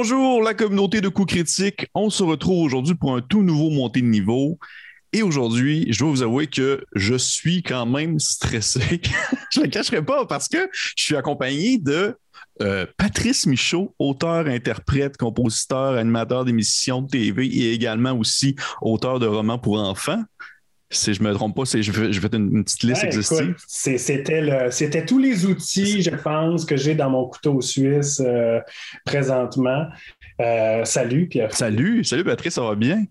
bonjour la communauté de coups critiques. On se retrouve aujourd'hui pour un tout nouveau montée de niveau. Et aujourd'hui, je dois vous avouer que je suis quand même stressé. je ne le cacherai pas parce que je suis accompagné de euh, Patrice Michaud, auteur, interprète, compositeur, animateur d'émissions de TV et également aussi auteur de romans pour enfants. Si je me trompe pas, c'est je fais, une, petite liste exhaustive. C'était tous les outils, je pense, que j'ai dans mon couteau suisse euh, présentement. Euh, salut, Pierre. Salut, salut Patrice, ça va bien?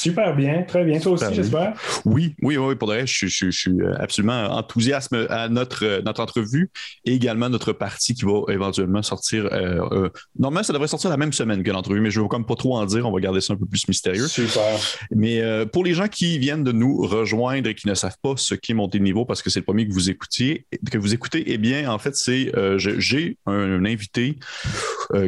Super bien, très bien. Toi aussi, j'espère. Oui, oui, oui, pour de je, je, suis absolument enthousiaste à notre, notre entrevue et également notre partie qui va éventuellement sortir. Euh, euh, normalement, ça devrait sortir la même semaine que l'entrevue, mais je ne veux comme pas trop en dire. On va garder ça un peu plus mystérieux. Super. Mais euh, pour les gens qui viennent de nous rejoindre et qui ne savent pas ce qu'est monter de niveau parce que c'est le premier que vous écoutiez, que vous écoutez, eh bien, en fait, c'est j'ai un, invité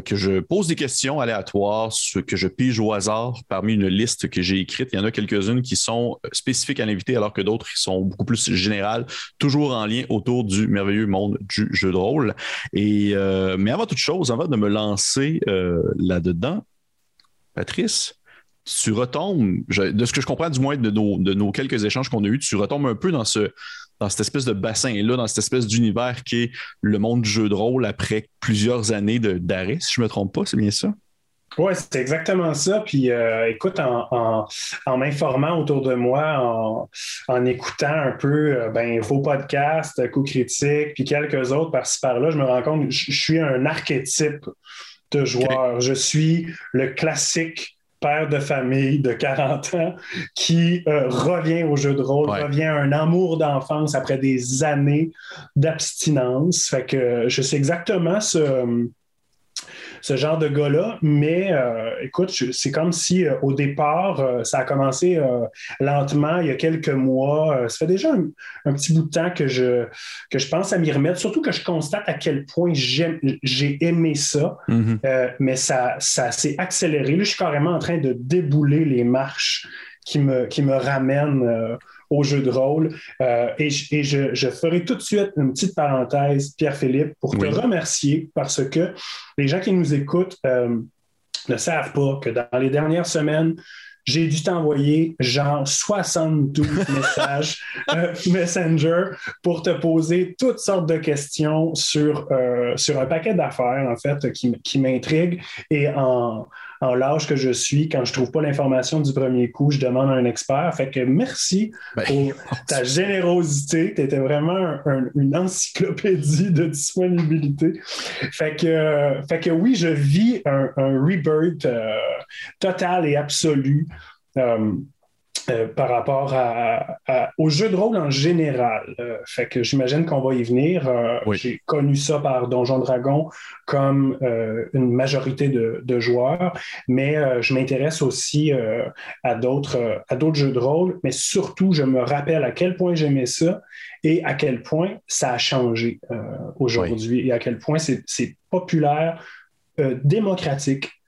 que je pose des questions aléatoires, que je pige au hasard parmi une liste que j'ai écrites. Il y en a quelques-unes qui sont euh, spécifiques à l'invité, alors que d'autres qui sont beaucoup plus générales, toujours en lien autour du merveilleux monde du jeu de rôle. Et, euh, mais avant toute chose, avant de me lancer euh, là-dedans, Patrice, tu retombes, de ce que je comprends du moins de nos, de nos quelques échanges qu'on a eus, tu retombes un peu dans ce, dans cette espèce de bassin-là, dans cette espèce d'univers qui est le monde du jeu de rôle après plusieurs années d'arrêt, si je ne me trompe pas, c'est bien ça? Oui, c'est exactement ça. Puis euh, écoute, en, m'informant autour de moi, en, écoutant un peu euh, ben, vos podcasts, coups critiques, puis quelques autres par-ci par-là, je me rends compte que je suis un archétype de joueur. Je suis le classique père de famille de 40 ans qui euh, revient au jeu de rôle, revient à un amour d'enfance après des années d'abstinence. Fait que je sais exactement ce ce genre de gars-là. Mais euh, écoute, c'est comme si euh, au départ, euh, ça a commencé lentement il y a quelques mois. ça fait déjà un, petit bout de temps que je, que je pense à m'y remettre, surtout que je constate à quel point j'ai aimé ça. Mm-hmm. mais ça, ça s'est accéléré. Là, je suis carrément en train de débouler les marches qui me, qui me ramènent au jeu de rôle. Euh, et, je, ferai tout de suite une petite parenthèse, Pierre-Philippe, pour te remercier parce que les gens qui nous écoutent euh, ne savent pas que dans les dernières semaines, j'ai dû t'envoyer genre 72 messages euh, Messenger pour te poser toutes sortes de questions sur, sur un paquet d'affaires, en fait, qui, qui m'intriguent. Et en, en l'âge que je suis, quand je trouve pas l'information du premier coup, je demande à un expert. Fait que merci ben, pour ta générosité. Tu étais vraiment une encyclopédie de disponibilité. Fait que, fait que oui, je vis un, rebirth euh, total et absolu. Euh, euh, par rapport au jeu de rôle en général. Euh, fait que j'imagine qu'on va y venir. Euh, j'ai connu ça par Donjon Dragon comme une majorité de, joueurs, mais je m'intéresse aussi à d'autres à d'autres jeux de rôle, mais surtout je me rappelle à quel point j'aimais ça et à quel point ça a changé aujourd'hui et à quel point c'est populaire, démocratique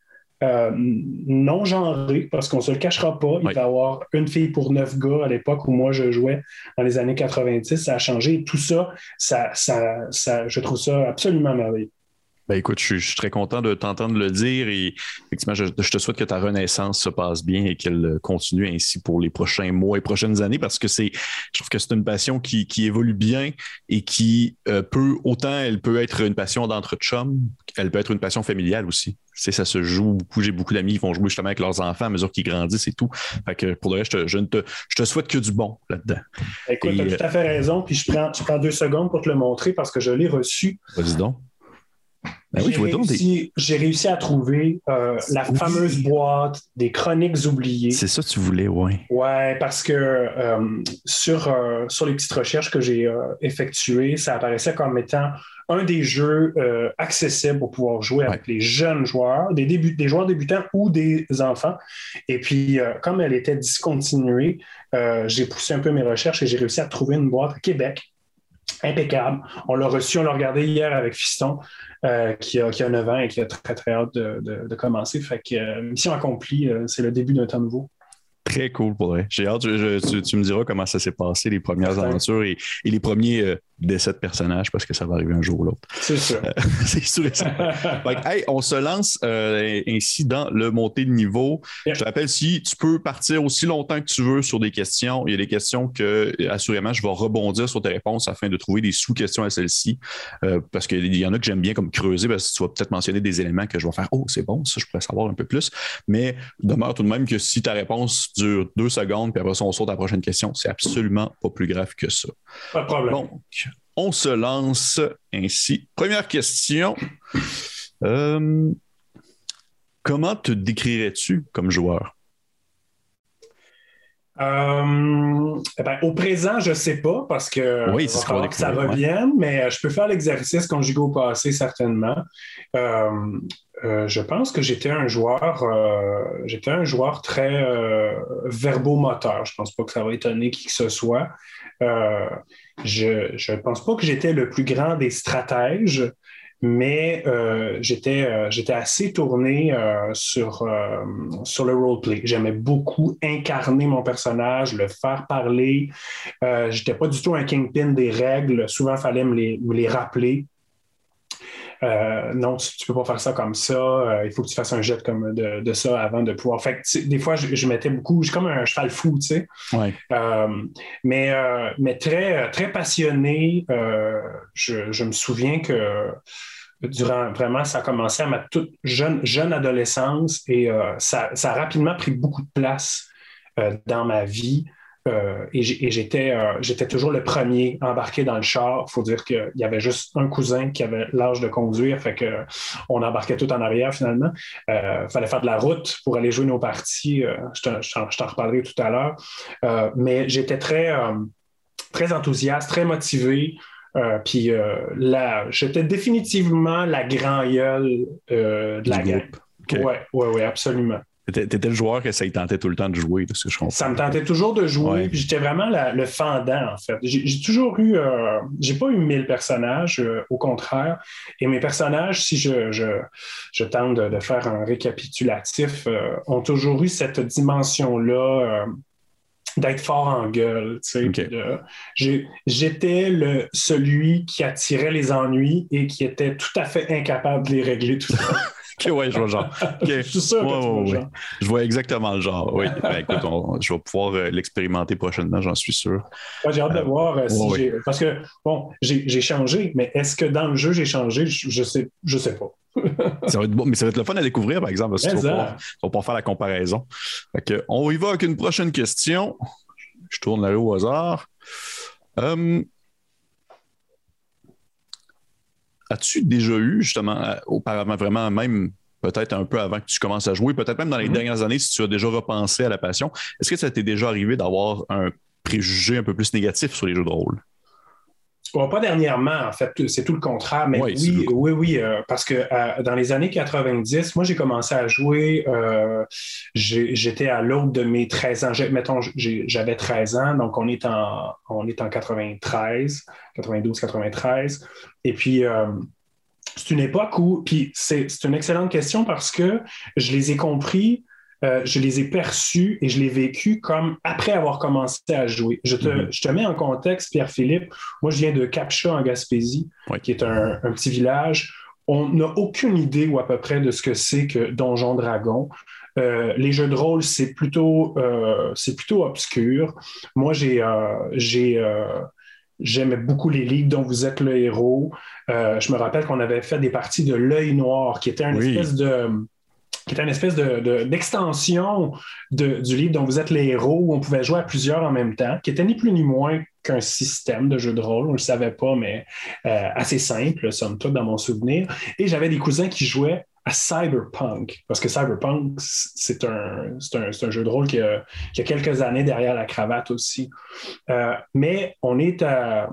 euh, non genré, parce qu'on ne se le cachera pas. Il va y avoir une fille pour neuf gars à l'époque où moi je jouais dans les années 90. Ça a changé. Tout ça, ça, ça, je trouve ça absolument merveilleux. Ben écoute, je suis, très content de t'entendre le dire et effectivement, je, te souhaite que ta renaissance se passe bien et qu'elle continue ainsi pour les prochains mois et prochaines années parce que c'est, je trouve que c'est une passion qui, évolue bien et qui euh, peut, autant elle peut être une passion d'entre chums, elle peut être une passion familiale aussi. C'est, ça se joue beaucoup. J'ai beaucoup d'amis qui vont jouer justement avec leurs enfants à mesure qu'ils grandissent et tout. Fait que pour le reste, je, te, je te souhaite que du bon là-dedans. Écoute, tu as tout à fait raison. Puis je prends, je prends deux secondes pour te le montrer parce que je l'ai reçu. Vas-y donc Ben oui, J'ai des- réussi, à trouver euh, la Oui. fameuse boîte des chroniques oubliées. C'est ça que tu voulais, ouais. Ouais, parce que euh, sur, euh, sur les petites recherches que j'ai effectuées, ça apparaissait comme étant un des jeux accessibles pour pouvoir jouer avec les jeunes joueurs, des, des joueurs débutants ou des enfants. Et puis, comme elle était discontinuée, j'ai poussé un peu mes recherches et j'ai réussi à trouver une boîte à Québec. Impeccable. On l'a reçu, on l'a regardé hier avec Fiston, euh, qui, a, qui a 9 ans et qui a très, très hâte de, de- de commencer. Fait que euh, mission accomplie, euh, c'est le début d'un temps nouveau. Très cool pour vrai. J'ai hâte, je- je- tu, tu me diras comment ça s'est passé, les premières aventures et, et les premiers décès de personnages, parce que ça va arriver un jour ou l'autre. C'est sûr. C'est sûr et certain. Fait que, hey, on se lance euh, ainsi dans le montée de niveau. Yeah. Je te rappelle, si tu peux partir aussi longtemps que tu veux sur des questions, il y a des questions que, assurément, je vais rebondir sur tes réponses afin de trouver des sous-questions à celles-ci. Euh, parce qu'il y en a que j'aime bien comme creuser, parce que tu vas peut-être mentionner des éléments que je vais faire Oh, c'est bon, ça, je pourrais savoir un peu plus. Mais demeure tout de même que si ta réponse dure deux secondes, puis après ça, on saute à la prochaine question, c'est absolument pas plus grave que ça. Pas de problème. Donc, on se lance ainsi. Première question. Euh, comment te décrirais-tu comme joueur? Euh, eh ben, au présent, je ne sais pas parce que, Oui, va va que ça ouais. revienne, mais euh, je peux faire l'exercice conjugué au passé, certainement. Euh, euh, je pense que j'étais un joueur, j'étais un joueur très verbomoteur. Je pense pas que ça va étonner qui que ce soit. Je ne pense pas que j'étais le plus grand des stratèges, mais euh, j'étais euh, j'étais assez tourné euh, sur, sur le roleplay. J'aimais beaucoup incarner mon personnage, le faire parler. Euh, j'étais pas du tout un kingpin des règles. Souvent, il fallait me les, me les rappeler. Euh, non, tu, tu peux pas faire ça comme ça. Euh, il faut que tu fasses un jet comme de, de ça avant de pouvoir. Fait que, des fois, je, je mettais beaucoup. Je suis comme un cheval fou, tu sais. Ouais. Euh, mais, mais très, très passionné. Je, je me souviens que durant vraiment, ça a commencé à ma toute jeune, jeune adolescence et ça, ça a rapidement pris beaucoup de place dans ma vie. Euh, et j'étais euh, j'étais toujours le premier embarqué dans le char. Il faut dire qu'il y avait juste un cousin qui avait l'âge de conduire, fait que on embarquait tout en arrière finalement. Il fallait faire de la route pour aller jouer nos parties. Euh, je t'en- reparlerai tout à l'heure. Euh, mais j'étais très, euh, très enthousiaste, très motivé. Euh, puis euh, là, j'étais définitivement la grand gueule euh, de la groupe. OK. Ouais, ouais, ouais, absolument. T'étais le joueur que ça y tentait tout le temps de jouer, de ce que je comprends. Ça me tentait toujours de jouer, Ouais. j'étais vraiment la- le fendant, en fait. J'ai toujours eu, euh, j'ai pas eu mille personnages, euh, au contraire. Et mes personnages, si je, je, je tente de, de faire un récapitulatif, euh, ont toujours eu cette dimension-là. d'être fort en gueule, J'étais celui qui attirait les ennuis et qui était tout à fait incapable de les régler tout seul. Ok, ouais, je vois le genre. Je suis sûr que tu vois le genre. Je vois exactement le genre. Oui. Ben, écoute, on- je vais pouvoir euh, l'expérimenter prochainement, j'en suis sûr. Ouais, j'ai hâte de Euh, voir euh, si ouais, j'ai. Parce que, bon, j'ai changé, mais est-ce que dans le jeu, j'ai changé? Je, je sais, je sais pas. Ça va être bon, mais ça va être le fun à découvrir, par exemple, parce que tu vas pouvoir, faire la comparaison. Fait on y va avec une prochaine question. Je tourne là au hasard. As-tu déjà eu, justement, euh, auparavant, vraiment, même peut-être un peu avant que tu commences à jouer, peut-être même dans les Mhm. dernières années, si tu as déjà repensé à la passion, est-ce que ça t'est déjà arrivé d'avoir un préjugé un peu plus négatif sur les jeux de rôle? Bon, pas dernièrement, en fait, c'est tout le contraire, mais oui, oui, oui, euh, parce que euh, dans les années 90, moi, j'ai commencé à jouer, euh, j'étais à l'aube de mes 13 ans. Mettons, j'avais 13 ans, donc on est en, on est en 93, 92, 93. Et puis, c'est une époque où, puis c'est c'est une excellente question parce que je les ai compris, euh, je les ai perçus et je les ai vécus comme après avoir commencé à jouer. Je te, Mhm. je te mets en contexte, Pierre-Philippe. Moi, je viens de Capcha en Gaspésie, qui est un, un petit village. On n'a aucune idée ou à peu près de ce que c'est que Donjon Dragon. Euh, les jeux de rôle, c'est plutôt, euh, plutôt obscur. Moi, j'ai, euh, j'ai, j'aimais beaucoup les livres dont vous êtes le héros. Euh, je me rappelle qu'on avait fait des parties de l'œil noir, qui était une Oui. espèce de qui était une espèce de- de- d'extension de, du livre dont vous êtes les héros, où on pouvait jouer à plusieurs en même temps, qui était ni plus ni moins aucun système de jeu de rôle. On ne le savait pas, mais euh, assez simple, somme toute, dans mon souvenir. Et j'avais des cousins qui jouaient à Cyberpunk, parce que Cyberpunk, c'est un, un, jeu de rôle qui a, quelques années derrière la cravate aussi. Euh, mais on est à,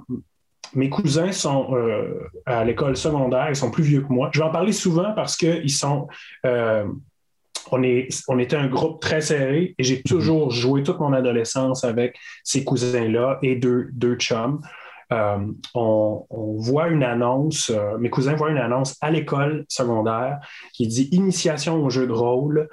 mes cousins sont euh, à l'école secondaire, ils sont plus vieux que moi. Je vais en parler souvent parce qu'ils sont. Euh, on, est, on était un groupe très serré et j'ai toujours joué toute mon adolescence avec ces cousins-là et deux, deux chums. Euh, on, voit une annonce, mes cousins voient une annonce à l'école secondaire qui dit initiation au jeu de rôle.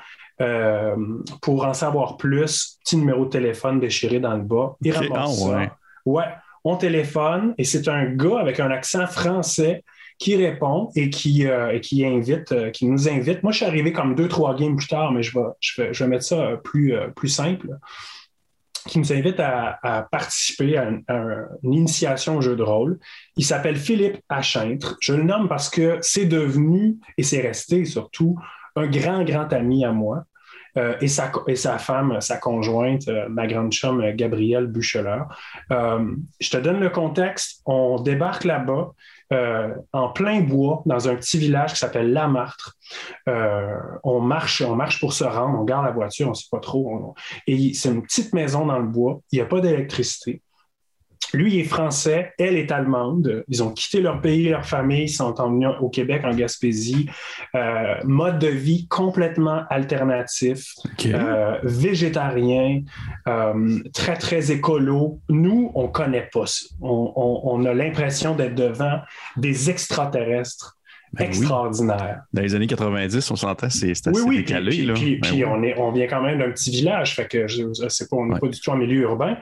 pour en savoir plus, petit numéro de téléphone déchiré dans le bas. Ils ah, ouais. Ouais, on téléphone et c'est un gars avec un accent français qui répond et qui, euh, invite, euh, qui nous invite. Moi, je suis arrivé comme deux, trois games plus tard, mais je vais, je vais, je vais mettre ça euh, plus, plus simple. Qui nous invite à, participer à, une, initiation au jeu de rôle. Il s'appelle Philippe Achintre. Je le nomme parce que c'est devenu, et c'est resté surtout, un grand, grand ami à moi. Euh, et, sa, et sa femme, sa conjointe, euh, ma grande chum Gabrielle Bucheler. Euh, je te donne le contexte. On débarque là-bas. en plein bois, dans un petit village qui s'appelle Lamartre. on marche, on marche pour se rendre, on garde la voiture, on ne sait pas trop. et c'est une petite maison dans le bois, il n'y a pas d'électricité. Lui est français, elle est allemande. Ils ont quitté leur pays, leur famille, ils sont emmenés au Québec, en Gaspésie. Euh, mode de vie complètement alternatif, euh, végétarien, euh, très, très écolo. Nous, on ne connaît pas ça. On, a l'impression d'être devant des extraterrestres ben extraordinaires. Dans les années 90, on s'entend, c'est assez oui, décalé. Puis, puis, ben on, est, on vient quand même d'un petit village, fait que je, pas, on n'est pas du tout en milieu urbain.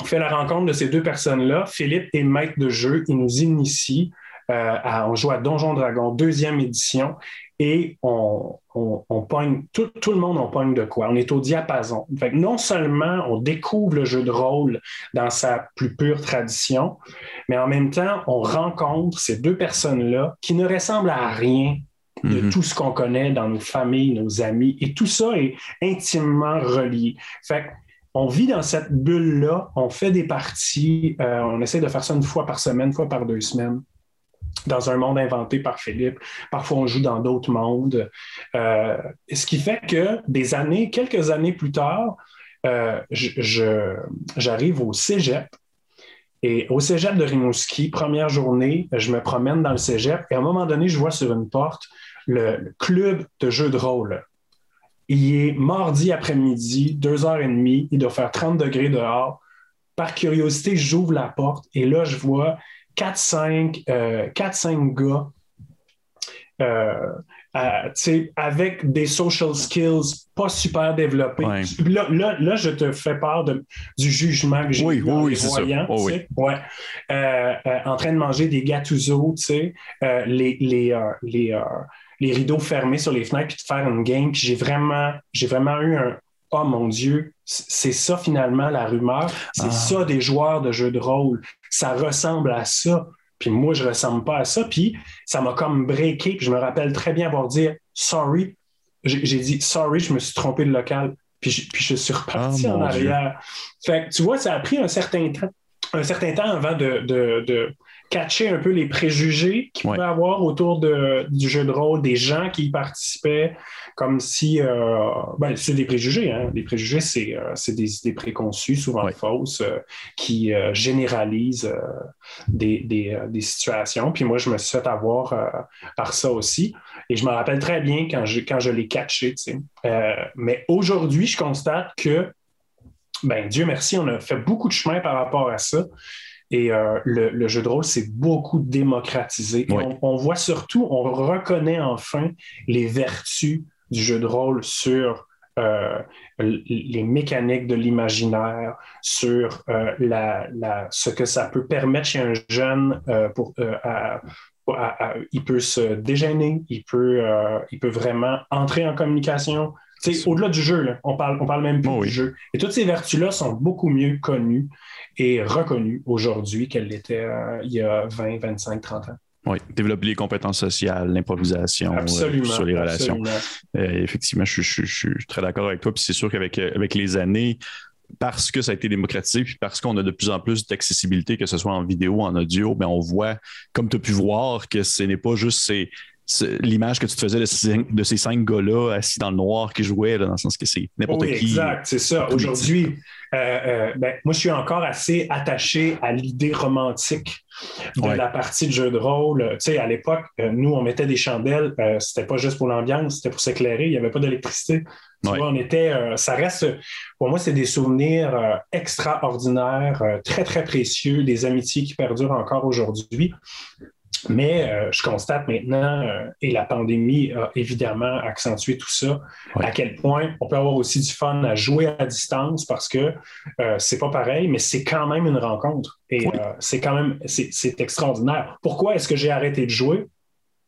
On fait la rencontre de ces deux personnes-là. Philippe est maître de jeu. Il nous initie. Euh, à, on joue à Donjon Dragon, deuxième édition, et on, on, pogne, tout, le monde, on pogne de quoi? On est au diapason. Fait non seulement on découvre le jeu de rôle dans sa plus pure tradition, mais en même temps, on rencontre ces deux personnes-là qui ne ressemblent à rien de mm-hmm. tout ce qu'on connaît dans nos familles, nos amis, et tout ça est intimement relié. Fait on vit dans cette bulle-là, on fait des parties, euh, on essaie de faire ça une fois par semaine, une fois par deux semaines dans un monde inventé par Philippe. Parfois, on joue dans d'autres mondes. Euh, ce qui fait que des années, quelques années plus tard, euh, j'arrive au cégep. Et au cégep de Rimouski, première journée, je me promène dans le cégep et à un moment donné, je vois sur une porte le club de jeux de rôle. Il est mardi après-midi, deux heures et demie, il doit faire 30 degrés dehors. Par curiosité, j'ouvre la porte et là, je vois 4-5 euh, gars euh, avec des social skills pas super développés. Là, je te fais part du jugement que j'ai oui, oui, oui. Oh, ouais. Euh, en train de manger des gâteaux, les, les, les les rideaux fermés sur les fenêtres, puis de faire une game. Puis j'ai vraiment, j'ai vraiment eu un Oh mon Dieu, c'est ça finalement la rumeur. C'est ah. ça des joueurs de jeux de rôle. Ça ressemble à ça. Puis moi, je ressemble pas à ça. Puis ça m'a comme breaké. Puis je me rappelle très bien avoir dit sorry. J'ai dit sorry, je me suis trompé de local. Puis je, puis je suis reparti ah, en arrière. Fait que tu vois, ça a pris un certain temps, un certain temps avant de, de catcher un peu les préjugés qu'il peut avoir autour de, du jeu de rôle, des gens qui y participaient, comme si. Euh, ben, c'est des préjugés, hein? Les préjugés, c'est, euh, des idées préconçues, souvent fausses, euh, qui généralisent des, des, des, situations. Puis moi, je me suis fait avoir par ça aussi. Et je me rappelle très bien quand je, quand je l'ai catché, mais aujourd'hui, je constate que, ben, Dieu merci, on a fait beaucoup de chemin par rapport à ça. Et euh, le, jeu de rôle s'est beaucoup démocratisé. On, voit surtout, on reconnaît enfin les vertus du jeu de rôle sur euh, les mécaniques de l'imaginaire, sur euh, la, ce que ça peut permettre chez un jeune pour, il peut se déjeuner, il peut, il peut vraiment entrer en communication. Au-delà du jeu, on parle, on parle même plus oh du jeu. Et toutes ces vertus-là sont beaucoup mieux connues est reconnue aujourd'hui qu'elle l'était euh, il y a 20, 25, 30 ans. Oui, développer les compétences sociales, l'improvisation euh, sur les relations. Euh, effectivement, je, suis très d'accord avec toi. Puis c'est sûr qu'avec avec les années, parce que ça a été démocratisé, puis parce qu'on a de plus en plus d'accessibilité, que ce soit en vidéo, en audio, ben on voit, comme tu as pu voir, que ce n'est pas juste ces, l'image que tu te faisais de ces, de ces cinq gars-là assis dans le noir qui jouaient, dans le sens que c'est n'importe oui, qui. Exact, c'est ça. Aujourd'hui, euh, euh, ben, moi, je suis encore assez attaché à l'idée romantique de la partie de jeu de rôle. Tu sais, à l'époque, euh, nous, on mettait des chandelles, c'était pas juste pour l'ambiance, c'était pour s'éclairer, il n'y avait pas d'électricité. Tu vois, on était, ça reste, pour moi, c'est des souvenirs extraordinaires, très, très précieux, des amitiés qui perdurent encore aujourd'hui. Mais euh, je constate maintenant, euh, et la pandémie a évidemment accentué tout ça, à quel point on peut avoir aussi du fun à jouer à distance parce que euh, c'est pas pareil, mais c'est quand même une rencontre. Et c'est quand même, c'est extraordinaire. Pourquoi est-ce que j'ai arrêté de jouer?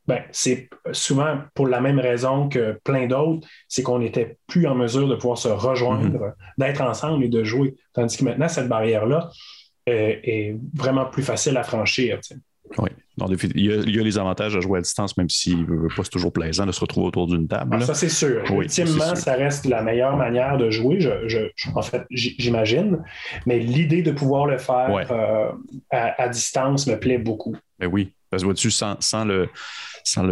Ben, c'est souvent pour la même raison que plein d'autres, c'est qu'on n'était plus en mesure de pouvoir se rejoindre, mm-hmm. d'être ensemble et de jouer. Tandis que maintenant, cette barrière-là est, vraiment plus facile à franchir. Oui. il, y a, les avantages à jouer à distance, même si pas c'est toujours plaisant de se retrouver autour d'une table. Ah, ça, c'est sûr. Ultimement, ça reste la meilleure manière de jouer, je, en fait, j'imagine. Mais l'idée de pouvoir le faire euh, à, distance me plaît beaucoup. Ben oui. Parce que vois-tu, sans, le, sans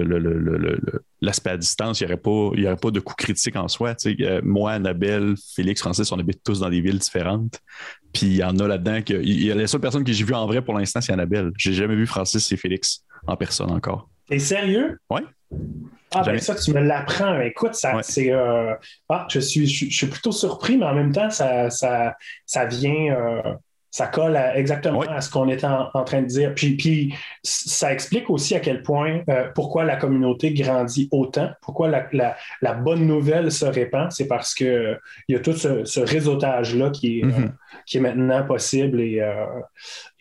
l'aspect à distance, il n'y aurait, pas, aurait pas de coup critique en soi. Euh, moi, Annabelle, Félix, Francis, on habite tous dans des villes différentes. Puis il y en a là-dedans que. Il y a les seules personnes que j'ai vues en vrai pour l'instant, c'est Annabelle. J'ai jamais vu Francis et Félix en personne encore. T'es sérieux? Oui. Ah, ben ça, tu me l'apprends. Écoute, ça, c'est. Euh, ah, je suis, je, suis plutôt surpris, mais en même temps, ça, ça, ça vient. Euh, ça colle exactement à ce qu'on était en, train de dire. Puis, puis, ça explique aussi à quel point, euh, pourquoi la communauté grandit autant, pourquoi la, bonne nouvelle se répand. C'est parce qu'il y a tout ce, réseautage-là qui, est, mm-hmm. euh, qui est maintenant possible. Et, euh,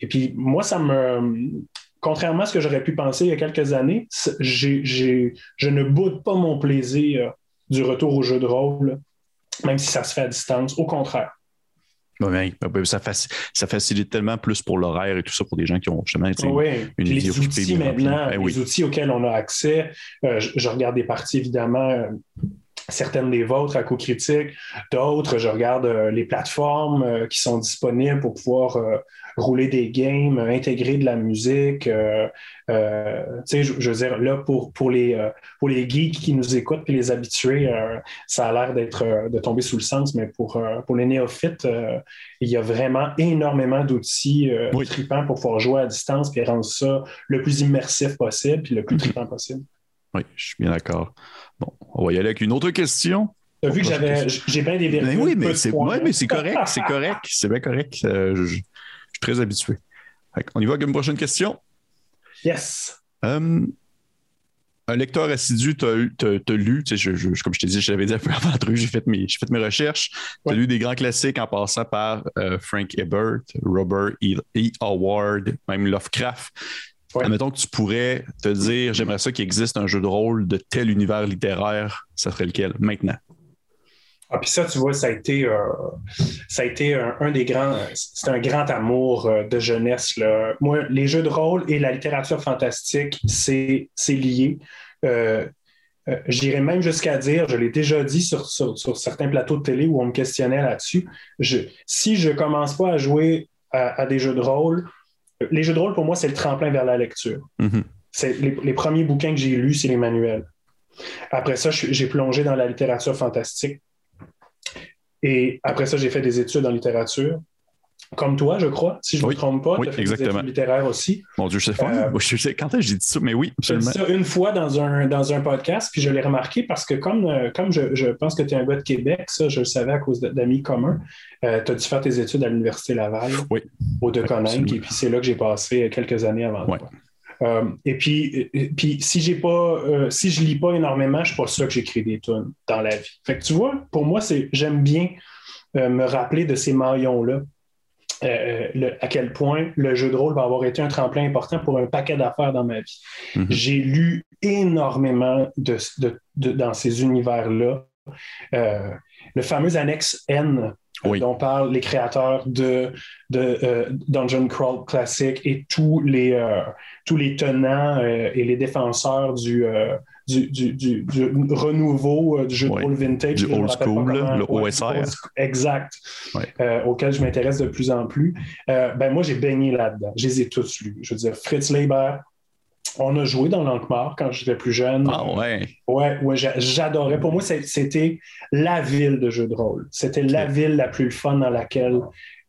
et puis, moi, ça me. Contrairement à ce que j'aurais pu penser il y a quelques années, je ne boude pas mon plaisir du retour au jeu de rôle, même si ça se fait à distance. Au contraire. Ben, ça, facilite tellement plus pour l'horaire et tout ça pour des gens qui ont justement une vie les outils maintenant, ben les outils auxquels on a accès. Euh, je, regarde des parties évidemment. Euh, certaines des vôtres à coup critique, d'autres, je regarde euh, les plateformes qui sont disponibles pour pouvoir rouler des games, intégrer de la musique. Euh, euh, je, je, veux dire, là, pour, pour, les, euh, pour les geeks qui nous écoutent et les habitués, ça a l'air d'être de tomber sous le sens, mais pour, pour les néophytes, il y a vraiment énormément d'outils oui. tripants pour pouvoir jouer à distance et rendre ça le plus immersif possible puis le plus tripant possible. Oui, je suis bien d'accord. Bon, on va y aller avec une autre question. Tu as vu que j'avais, j'ai bien des vérités. oui, mais c'est, mais c'est correct, c'est correct, c'est bien correct. je, très habitué. On y va avec une prochaine question. Yes. Euh, un lecteur assidu, tu as, lu, comme je t'ai dit, je l'avais dit un peu avant j'ai fait mes, fait mes recherches. Tu as lu des grands classiques en passant par euh, Frank Ebert, Robert E. e. Howard, même Lovecraft. Admettons que tu pourrais te dire, j'aimerais ça qu'il existe un jeu de rôle de tel univers littéraire, ça serait lequel maintenant? Ah, puis ça, tu vois, ça a été, euh, ça a été un, des grands, c'est un grand amour euh, de jeunesse. Là. Moi, les jeux de rôle et la littérature fantastique, c'est, lié. Euh, j'irais même jusqu'à dire, je l'ai déjà dit sur, sur, certains plateaux de télé où on me questionnait là-dessus, si je commence pas à jouer à, des jeux de rôle, les jeux de rôle, pour moi, c'est le tremplin vers la lecture. Mm-hmm. Les, premiers bouquins que j'ai lus, c'est les manuels. Après ça, j'ai plongé dans la littérature fantastique. Et après ça, j'ai fait des études en littérature. Comme toi, je crois, si je ne me trompe pas, tu as fait des études littéraires aussi. Mon Dieu, je sais, euh, je sais quand j'ai dit ça, mais oui, absolument. J'ai dit ça une fois dans un, dans un podcast, puis je l'ai remarqué parce que comme, euh, comme je, je pense que tu es un gars de Québec, ça, je le savais à cause d'amis communs, euh, tu as dû faire tes études à l'Université Laval, oui, au De et puis c'est là que j'ai passé quelques années avant toi. Euh, et puis, puis si j'ai pas, euh, si je lis pas énormément, je suis pas sûr que j'écris des tunes dans la vie. Fait que tu vois, pour moi, c'est, j'aime bien euh, me rappeler de ces maillons-là. à quel point le jeu de rôle va avoir été un tremplin important pour un paquet d'affaires dans ma vie. Mm-hmm. J'ai lu énormément de, dans ces univers-là. le fameux annexe N oui. dont parlent les créateurs de, de euh, Dungeon Crawl Classic et tous les, euh, tous les tenants euh, et les défenseurs du, du, du, du, renouveau du jeu de rôle vintage. Du old school, le OSR. Exact. auxquels je m'intéresse de plus en plus. ben moi, j'ai baigné là-dedans. Je les ai tous lus. Je veux dire, Fritz Leiber, on a joué dans l'Ankmar quand j'étais plus jeune. Ah ouais. Ouais, ouais j'adorais. Pour moi, c'était la ville de jeu de rôle. C'était la ville la plus fun dans laquelle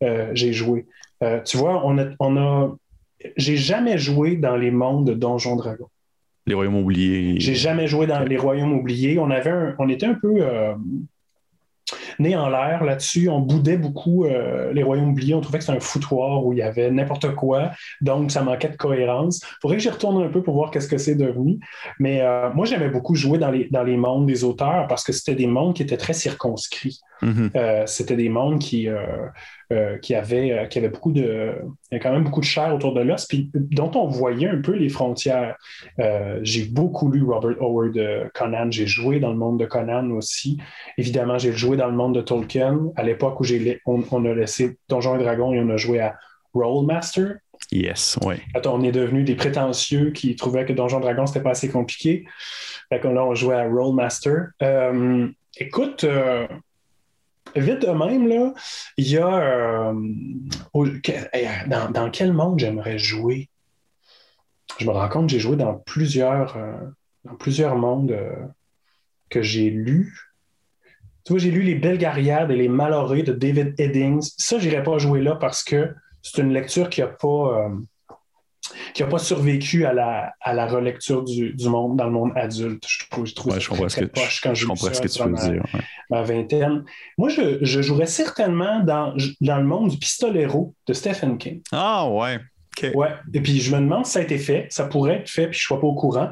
euh, j'ai joué. Euh, tu vois, on a, on a... j'ai jamais joué dans les mondes de Donjons Dragons. Les royaumes oubliés. J'ai jamais joué dans les royaumes oubliés. On avait on était un peu euh, né en l'air là-dessus. On boudait beaucoup euh, les royaumes oubliés. On trouvait que c'était un foutoir où il y avait n'importe quoi. Donc, ça manquait de cohérence. Il faudrait que j'y retourne un peu pour voir qu'est-ce que c'est devenu. Mais euh, moi, j'aimais beaucoup jouer dans les, dans les mondes des auteurs parce que c'était des mondes qui étaient très circonscrits. Mm-hmm. Euh, c'était des mondes qui, qui, avaient, qui avaient beaucoup de. Il y a quand même beaucoup de chair autour de l'os, puis dont on voyait un peu les frontières. j'ai beaucoup lu Robert Howard Conan. J'ai joué dans le monde de Conan aussi. Évidemment, j'ai joué dans le monde de Tolkien. À l'époque où on, on, a laissé Donjons et Dragons et on a joué à Rollmaster. Yes, oui. on est devenu des prétentieux qui trouvaient que Donjons et Dragons, c'était pas assez compliqué. Fait là, on jouait à Rollmaster. Euh, écoute, euh, vite de même, là, il y a. Euh, dans, quel monde j'aimerais jouer? Je me rends compte, j'ai joué dans plusieurs, dans plusieurs mondes que j'ai lus. Tu vois, j'ai lu Les Belgariades et Les Malheureux de David Eddings. Ça, je n'irai pas jouer là parce que c'est une lecture qui n'a pas, euh, pas survécu à la, à la relecture du, monde dans le monde adulte. Je trouve, je trouve je comprends ce que, quand je comprends ce que tu veux ma, dire. Ma vingtaine. Moi, je, je, jouerais certainement dans, dans le monde du pistolero de Stephen King. Ah, ouais. Ouais. Et puis, je me demande si ça a été fait. Ça pourrait être fait, puis je ne suis pas au courant.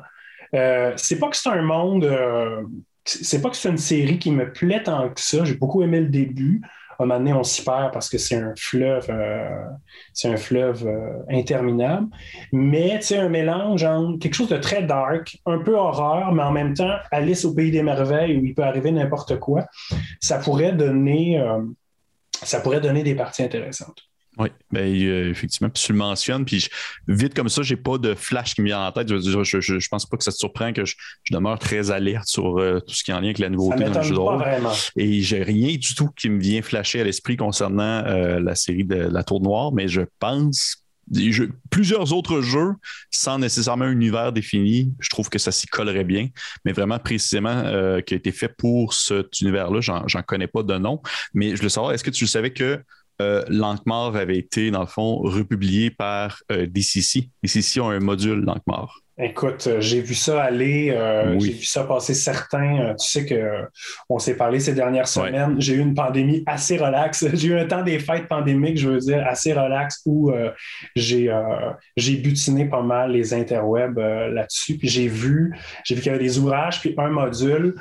Euh, c'est pas que c'est un monde. Euh, c'est pas que c'est une série qui me plaît tant que ça. J'ai beaucoup aimé le début. À un moment donné, on s'y perd parce que c'est un fleuve, euh, c'est euh, interminable. Mais tu un mélange entre quelque chose de très dark, un peu horreur, mais en même temps Alice au pays des merveilles où il peut arriver n'importe quoi. Ça pourrait donner, euh, ça pourrait donner des parties intéressantes. Oui, ben, effectivement. Puis tu le mentionnes, puis vite comme ça, j'ai pas de flash qui me vient en tête. Je, je, je, pense pas que ça te surprend que je, demeure très alerte sur euh, tout ce qui est en lien avec la nouveauté dans le jeu de rôle. Et j'ai rien du tout qui me vient flasher à l'esprit concernant euh, la série de La Tour Noire, mais je pense plusieurs autres jeux sans nécessairement un univers défini, je trouve que ça s'y collerait bien, mais vraiment précisément euh, qui a été fait pour cet univers-là, j'en connais pas de nom, mais je veux savoir, est-ce que tu savais que euh, Lankmar avait été, dans le fond, republié par euh, DCC. DCC ont un module Lankmar. Écoute, euh, j'ai vu ça aller, j'ai vu ça passer certains. tu sais que on s'est parlé ces dernières semaines. J'ai eu une pandémie assez relaxe. J'ai eu un temps des fêtes pandémiques, je veux dire, assez relax où j'ai j'ai butiné pas mal les interwebs là-dessus. Puis j'ai vu, j'ai vu qu'il y avait des ouvrages puis un module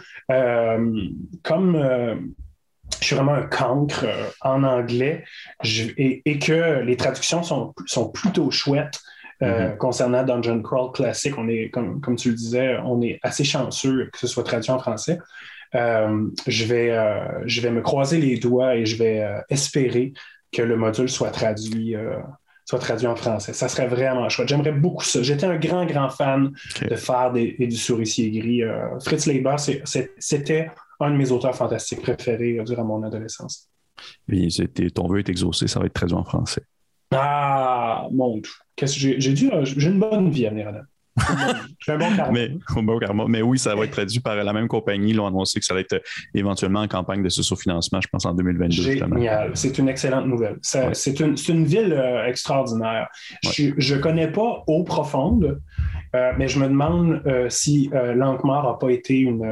comme je suis vraiment un cancre euh, en anglais et, que les traductions sont, sont plutôt chouettes. Euh, mm-hmm. Concernant Dungeon Crawl classique, on est, comme, comme, tu le disais, on est assez chanceux que ce soit traduit en français. Euh, je, vais, je vais me croiser les doigts et je vais espérer que le module soit traduit, soit traduit en français. Ça serait vraiment chouette. J'aimerais beaucoup ça. J'étais un grand, grand fan de Fard et, et, du souricier gris. Fritz Leiber, c'était un de mes auteurs fantastiques préférés euh, durant mon adolescence. ton vœu est exaucé, ça va être traduit en français. Ah, mon Dieu. J'ai, euh, j'ai une bonne vie à venir, Adam. J'ai un bon karma. Mais, bon karma. Mais oui, ça va être traduit par la même compagnie. Ils ont annoncé que ça va être euh, éventuellement en campagne de sous-financement, je pense, en 2022. Génial. C'est une excellente nouvelle. C'est une, une, ville extraordinaire. Je ne connais pas eau profonde, mais je me demande si Lankmar n'a pas été une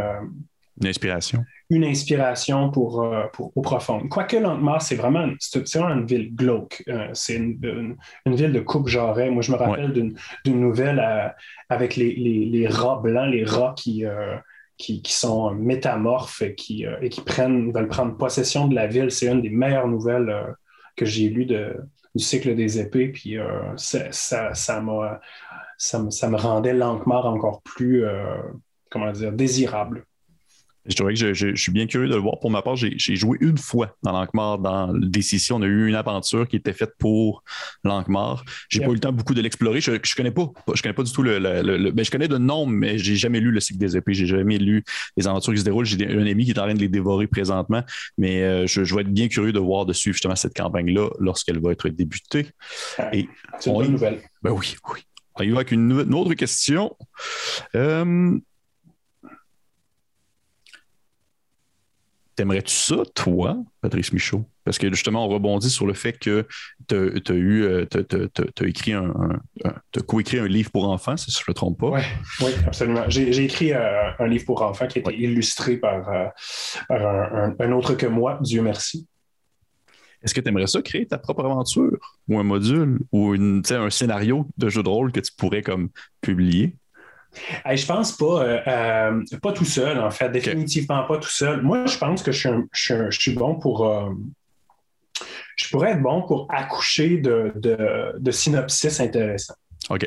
une inspiration. Une inspiration pour, euh, pour au profond. Quoique lentement, c'est vraiment, une ville glauque. Euh, c'est une, ville de coupe jarret. Moi, je me rappelle d'une nouvelle euh, avec les, les, rats blancs, les rats qui, qui, sont métamorphes et qui, et qui prennent, veulent prendre possession de la ville. C'est une des meilleures nouvelles que j'ai lues de, du cycle des épées. Puis ça, ça, ça, ça, me rendait Lankmar encore plus, comment dire, désirable. Je trouvais que je, suis bien curieux de le voir. Pour ma part, j'ai joué une fois dans l'Ankmar. Dans le DCC, on a eu une aventure qui était faite pour l'Ankmar. J'ai pas eu le temps beaucoup de l'explorer. Je, je connais pas. Je connais pas du tout le. Ben, je connais de nom, mais j'ai jamais lu le cycle des épées. J'ai jamais lu les aventures qui se déroulent. J'ai un ami qui est en train de les dévorer présentement. Mais euh, je, vais être bien curieux de voir, de suivre justement cette campagne-là lorsqu'elle va être débutée. C'est une bonne nouvelle. Ben oui, oui. On y va avec une, autre question. Euh, T'aimerais-tu ça, toi, Patrice Michaud? Parce que justement, on rebondit sur le fait que tu as, eu, euh, écrit un, coécrit un livre pour enfants, si je ne me trompe pas. Oui, absolument. J'ai écrit euh, un livre pour enfants qui a été illustré par, euh, un, autre que moi, Dieu merci. Est-ce que tu aimerais ça créer ta propre aventure ou un module ou une, un scénario de jeu de rôle que tu pourrais comme publier? Je pense pas, euh, euh, pas tout seul, en fait, définitivement pas tout seul. Moi, je pense que je suis, bon pour. Euh, je pourrais être bon pour accoucher de, de, synopsis intéressants. OK.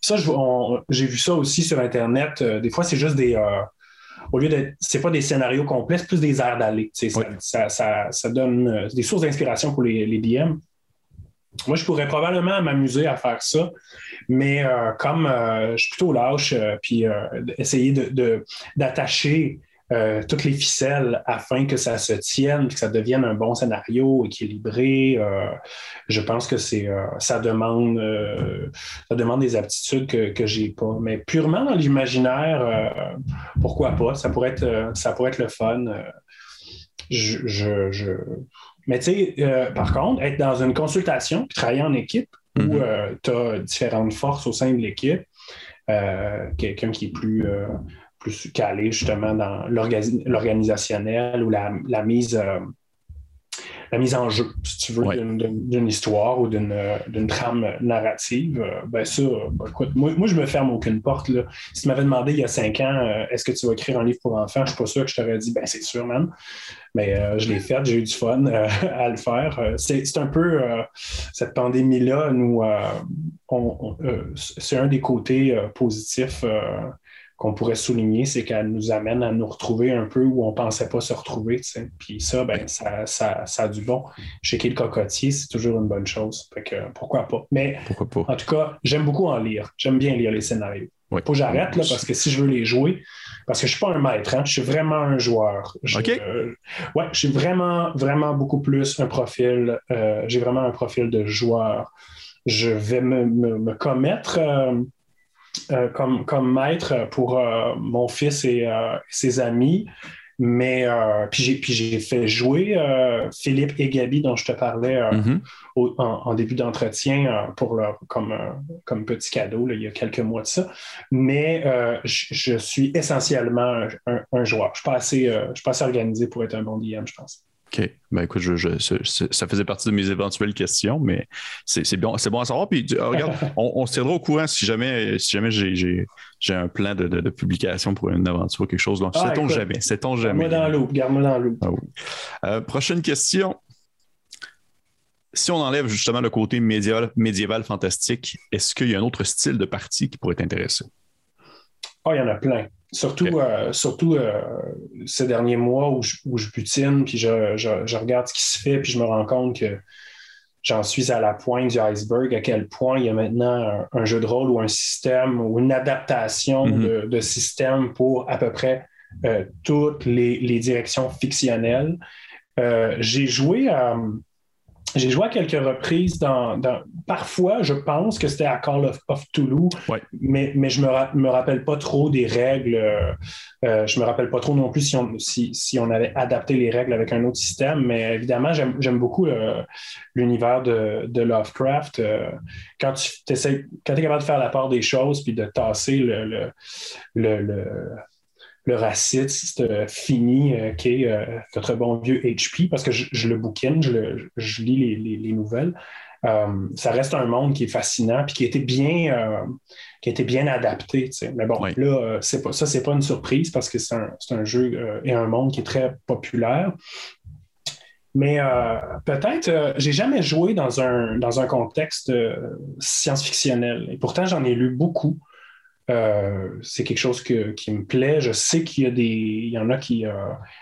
Ça, j'ai vu ça aussi sur Internet. des fois, c'est juste des. au lieu d'être. C'est pas des scénarios complets, c'est plus des airs d'aller. Ça, ça, donne des sources d'inspiration pour les, les DM. Moi, je pourrais probablement m'amuser à faire ça, mais euh, comme euh, je suis plutôt lâche, euh, puis essayer d'attacher toutes les ficelles afin que ça se tienne, que ça devienne un bon scénario équilibré, je pense que c'est ça demande ça demande des aptitudes que, que j'ai pas. Mais purement dans l'imaginaire, pourquoi pas? Ça pourrait être ça pourrait être le fun. je mais tu sais, par contre, être dans une consultation puis travailler en équipe où mhm. euh, tu as différentes forces au sein de l'équipe, euh, quelqu'un qui est plus, plus calé justement dans l'organisationnel ou la, la mise la mise en jeu, si tu veux, d'une histoire ou d'une trame narrative, euh, ben ça, ben, écoute, moi, moi, je me ferme aucune porte. Là. Si tu m'avais demandé il y a cinq ans, euh, est-ce que tu vas écrire un livre pour enfants, je ne suis pas sûr que je t'aurais dit, ben c'est sûr, man. Mais euh, je l'ai fait, j'ai eu du fun à le faire. C'est un peu cette pandémie-là, nous, c'est un des côtés positifs qu'on pourrait souligner, c'est qu'elle nous amène à nous retrouver un peu où on ne pensait pas se retrouver. Puis ça, ben, ça, ça, ça, a du bon. Chez le cocotier, c'est toujours une bonne chose. pourquoi pas? Mais en tout cas, j'aime beaucoup en lire. J'aime bien lire les scénarios. Faut que j'arrête là, parce que si je veux les jouer, parce que je ne suis pas un maître, hein, je suis vraiment un joueur. Je, euh, ouais, je suis vraiment, vraiment beaucoup plus un profil. Euh, j'ai vraiment un profil de joueur. Je vais me, commettre. Euh, euh, comme, comme maître pour euh, mon fils et euh, ses amis. Mais puis j'ai fait jouer Philippe et Gabi dont je te parlais mm-hmm. en, début d'entretien pour leur comme, comme petit cadeau il y a quelques mois de ça. Mais je, suis essentiellement un, joueur. Je ne suis, pas assez organisé pour être un bon DM, je pense. OK. Ben écoute, je, ça faisait partie de mes éventuelles questions, mais c'est bon, bon à savoir. Puis regarde, on, se tiendra au courant si jamais, si jamais j'ai un plan de, publication pour une aventure ou quelque chose. Donc, ah, sait-on jamais. Sait-on jamais. Garde-moi dans l'eau. Garde-moi dans l'eau. Ah euh, prochaine question. Si on enlève justement le côté médiéval, médiéval fantastique, est-ce qu'il y a un autre style de partie qui pourrait t'intéresser? Ah, il y en a plein. Surtout, euh, surtout euh, ces derniers mois où je, où je butine, puis je, je, regarde ce qui se fait, puis je me rends compte que j'en suis à la pointe du iceberg, à quel point il y a maintenant un, jeu de rôle ou un système ou une adaptation mm-hmm. de, système pour à peu près euh, toutes les, les, directions fictionnelles. J'ai joué à j'ai joué à quelques reprises dans, Parfois, je pense que c'était à Call of, of Toulouse, mais, mais je ne me, me, rappelle pas trop des règles. Euh, euh, je ne me rappelle pas trop non plus si on, si, si on avait adapté les règles avec un autre système, mais évidemment, j'aime beaucoup euh, l'univers de, de, Lovecraft. quand tu essaies, quand es capable de faire la part des choses puis de tasser le, le, le le raciste fini euh, qui est euh, notre bon vieux HP, parce que je, le bouquine, je, lis les, nouvelles. Euh, ça reste un monde qui est fascinant puis qui a été bien, qui a bien adapté. Mais bon, là, c'est pas, ça, c'est pas une surprise parce que c'est un, jeu et un monde qui est très populaire. Mais peut-être, j'ai jamais joué dans un, dans un contexte science-fictionnel. Et pourtant, j'en ai lu beaucoup. Euh, c'est quelque chose qui me plaît. Je sais qu'il y a des, il y en a qui, euh,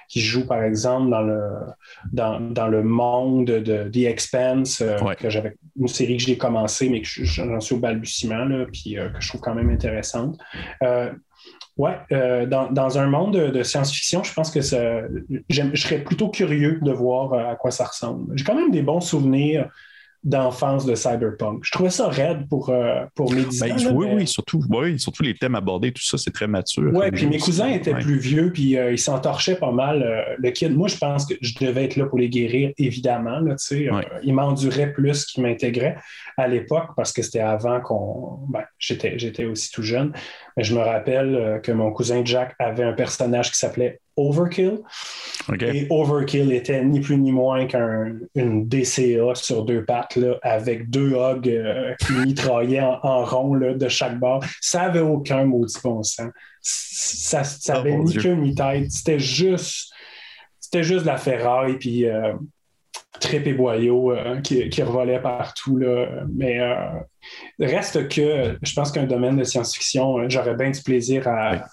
qui jouent, par exemple, dans le, dans, dans le monde de The Expanse, que j'avais une série que j'ai commencé, mais que j'en suis au balbutiement, là, puis que je trouve quand même intéressante. Oui, dans, dans, un monde de, science-fiction, je pense que ça, je serais plutôt curieux de voir à quoi ça ressemble. J'ai quand même des bons souvenirs d'enfance de cyberpunk. Je trouvais ça raide pour, euh, pour mes ben, oui, oui, surtout, oui, surtout les thèmes abordés, tout ça, c'est très mature. Oui, puis mes cousins étaient plus vieux, puis euh, ils s'entorchaient pas mal. Euh, le kid, moi, je pense que je devais être là pour les guérir, évidemment. Là, ils m'enduraient plus qu'ils m'intégraient à l'époque, parce que c'était avant qu'on... Ben, j'étais, j'étais aussi tout jeune. Je me rappelle que mon cousin Jack avait un personnage qui s'appelait Overkill. Et Overkill était ni plus ni moins qu'une DCA sur deux pattes là, avec deux hogs euh, qui mitraillaient en, rond là, de chaque bord. Ça n'avait aucun maudit bon sens. Ça n'avait oh, ni queue ni tête. C'était juste, c'était juste de la ferraille. Puis. Euh, Trip et boyau euh, qui, qui revolaient partout. Là. Mais euh, reste que je pense qu'un domaine de science-fiction, euh, j'aurais bien du plaisir à,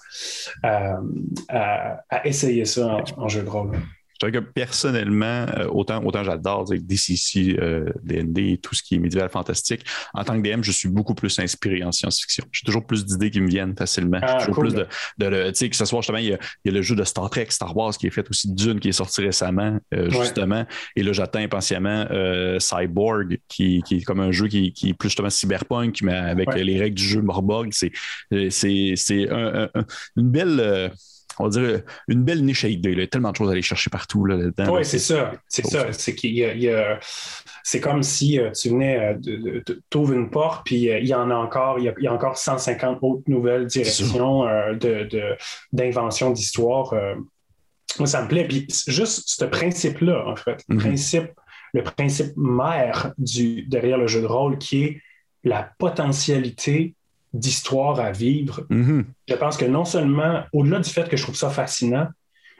à, essayer ça en jeu de rôle. Je que personnellement, euh, autant, autant j'adore DCC, euh, DND et tout ce qui est médiéval fantastique, en tant que DM, je suis beaucoup plus inspiré en science-fiction. J'ai toujours plus d'idées qui me viennent facilement. Ah, toujours plus de, de, tu sais, que ce soit justement, il y, a, le jeu de Star Trek, Star Wars qui est fait aussi Dune qui est sorti récemment, euh, justement. Et là, j'attends impatiemment Cyborg, qui, qui, est comme un jeu qui, qui est plus justement cyberpunk, mais avec les règles du jeu Morborg. C'est, c'est, c'est une belle on va dire, une belle niche à idées. Il y a tellement de choses à aller chercher partout là, dedans. Oui, c'est ça. C'est ça. C'est qu'il y a, c'est comme si euh, tu venais, euh, tu ouvres une porte, puis euh, il y en a encore, il y a, encore 150 autres nouvelles directions d'invention d'histoire. moi, ça me plaît. Puis juste ce principe-là, en fait, le, mm-hmm. principe, le principe mère du, derrière le jeu de rôle qui est la potentialité d'histoire à vivre. Mm-hmm. Je pense que non seulement, au-delà du fait que je trouve ça fascinant,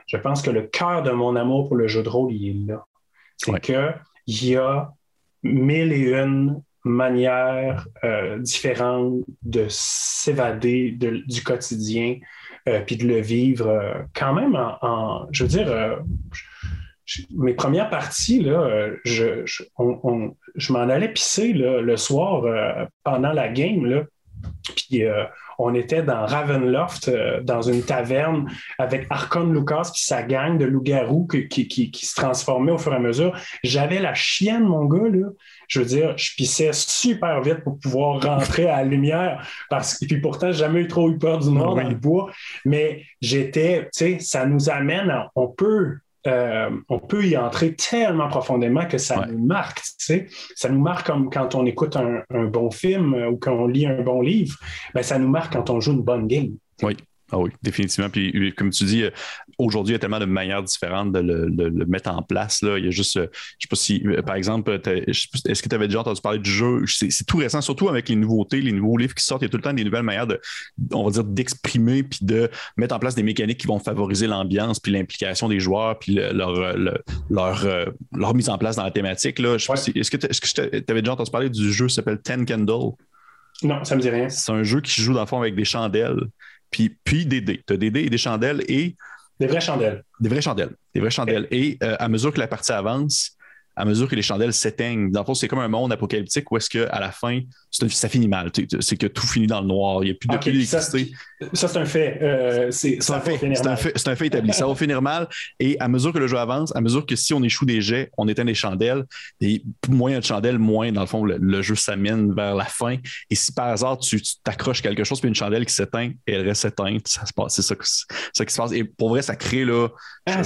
je pense que le cœur de mon amour pour le jeu de rôle, il est là. C'est qu'il y a mille et une manières euh, différentes de s'évader du quotidien, euh, puis de le vivre euh, quand même en, je veux dire, mes premières parties, là, je, je, je m'en allais pisser le soir pendant la game. Là, puis euh, on était dans Ravenloft, euh, dans une taverne, avec Archon Lucas puis sa gang de loups-garous qui, qui, se transformaient au fur et à mesure. J'avais la chienne, mon gars, là. Je veux dire, je pissais super vite pour pouvoir rentrer à la lumière. Parce... Et puis pourtant, j'ai jamais eu trop eu peur du noir dans le bois. Mais j'étais, tu sais, ça nous amène à, on peut euh, on peut y entrer tellement profondément que ça nous marque. Ça nous marque comme quand on écoute un, bon film euh, ou quand on lit un bon livre. Ben, ça nous marque quand on joue une bonne game. Oui. Ah oui, définitivement. Puis, comme tu dis, euh, aujourd'hui, il y a tellement de manières différentes de le, mettre en place. Là. Il y a juste, euh, je ne sais pas si, euh, par exemple, est-ce que tu avais déjà entendu parler du jeu? C'est tout récent, surtout avec les nouveautés, les nouveaux livres qui sortent. Il y a tout le temps des nouvelles manières de, on va dire, d'exprimer puis de mettre en place des mécaniques qui vont favoriser l'ambiance puis l'implication des joueurs puis leur, leur, leur, mise en place dans la thématique. Là. est-ce que tu avais déjà entendu parler du jeu qui s'appelle Ten Candle? Non, ça me dit rien. C'est un jeu qui joue dans le fond avec des chandelles puis, puis des dés. Tu as des dés et des chandelles et. Des vraies chandelles. Des vraies chandelles. Des vraies chandelles. Et euh, à mesure que la partie avance, à mesure que les chandelles s'éteignent. Dans le fond, c'est comme un monde apocalyptique où est-ce qu'à la fin, ça finit mal. C'est que tout finit dans le noir. Il n'y a plus d'électricité. Ça, c'est un fait. Euh, c'est un, fait, un fait établi. ça va finir mal. Et à mesure que le jeu avance, à mesure que si on échoue des jets, on éteint des chandelles. Et moins il y a de chandelles, moins, dans le fond, le, jeu s'amène vers la fin. Et si par hasard, tu t'accroches quelque chose, puis une chandelle qui s'éteint et elle reste éteinte, ça se passe. C'est ça, qui se passe. Et pour vrai, ça crée là. Ah,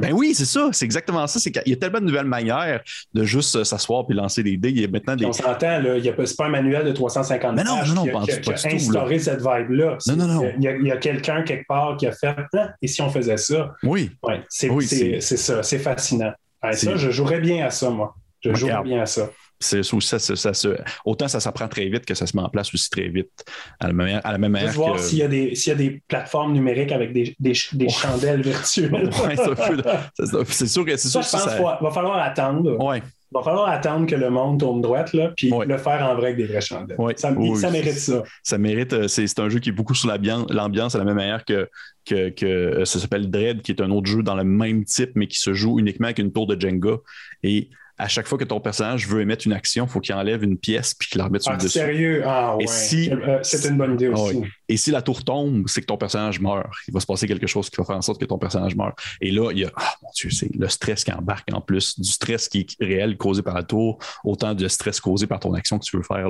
ben oui, c'est ça. C'est exactement ça. Il y a tellement de nouvelles manière de juste s'asseoir puis lancer des dés. Il y a maintenant des... On s'entend, il n'y a pas, pas un manuel de 350 mais non, pages non, qui, non, a, instauré cette vibe-là. Non, non, non. Il y a, quelqu'un quelque part qui a fait ah, et si on faisait ça? Oui. Ouais, c'est ça, c'est fascinant. ça, je jouerais bien à ça, moi. Je jouerais bien à ça ça, ça, ça, autant ça s'apprend très vite que ça se met en place aussi très vite à la même, à la même manière. voir s'il y, a des, s'il y a des plateformes numériques avec des, des, des chandelles virtuelles. c'est sûr que c'est sûr. Ça, je pense qu'il va falloir attendre. Ouais. Va falloir attendre que le monde tourne droite, là, puis le faire en vrai avec des vrais chandelles. Ça, mérite ça. Ça mérite, euh, c'est un jeu qui est beaucoup sur l'ambiance à la même manière que, que, que euh, ça s'appelle Dread, qui est un autre jeu dans le même type, mais qui se joue uniquement avec une tour de Jenga. Et à chaque fois que ton personnage veut émettre une action, il faut qu'il enlève une pièce puis qu'il la remette sur le dessus. Sérieux? Ah ouais. Si, euh, c'est une bonne idée ah aussi. Et si la tour tombe, c'est que ton personnage meurt. Il va se passer quelque chose qui va faire en sorte que ton personnage meurt. Et là, il y a, ah mon Dieu, c'est le stress qui embarque en plus, du stress qui est réel causé par la tour, autant de stress causé par ton action que tu veux faire.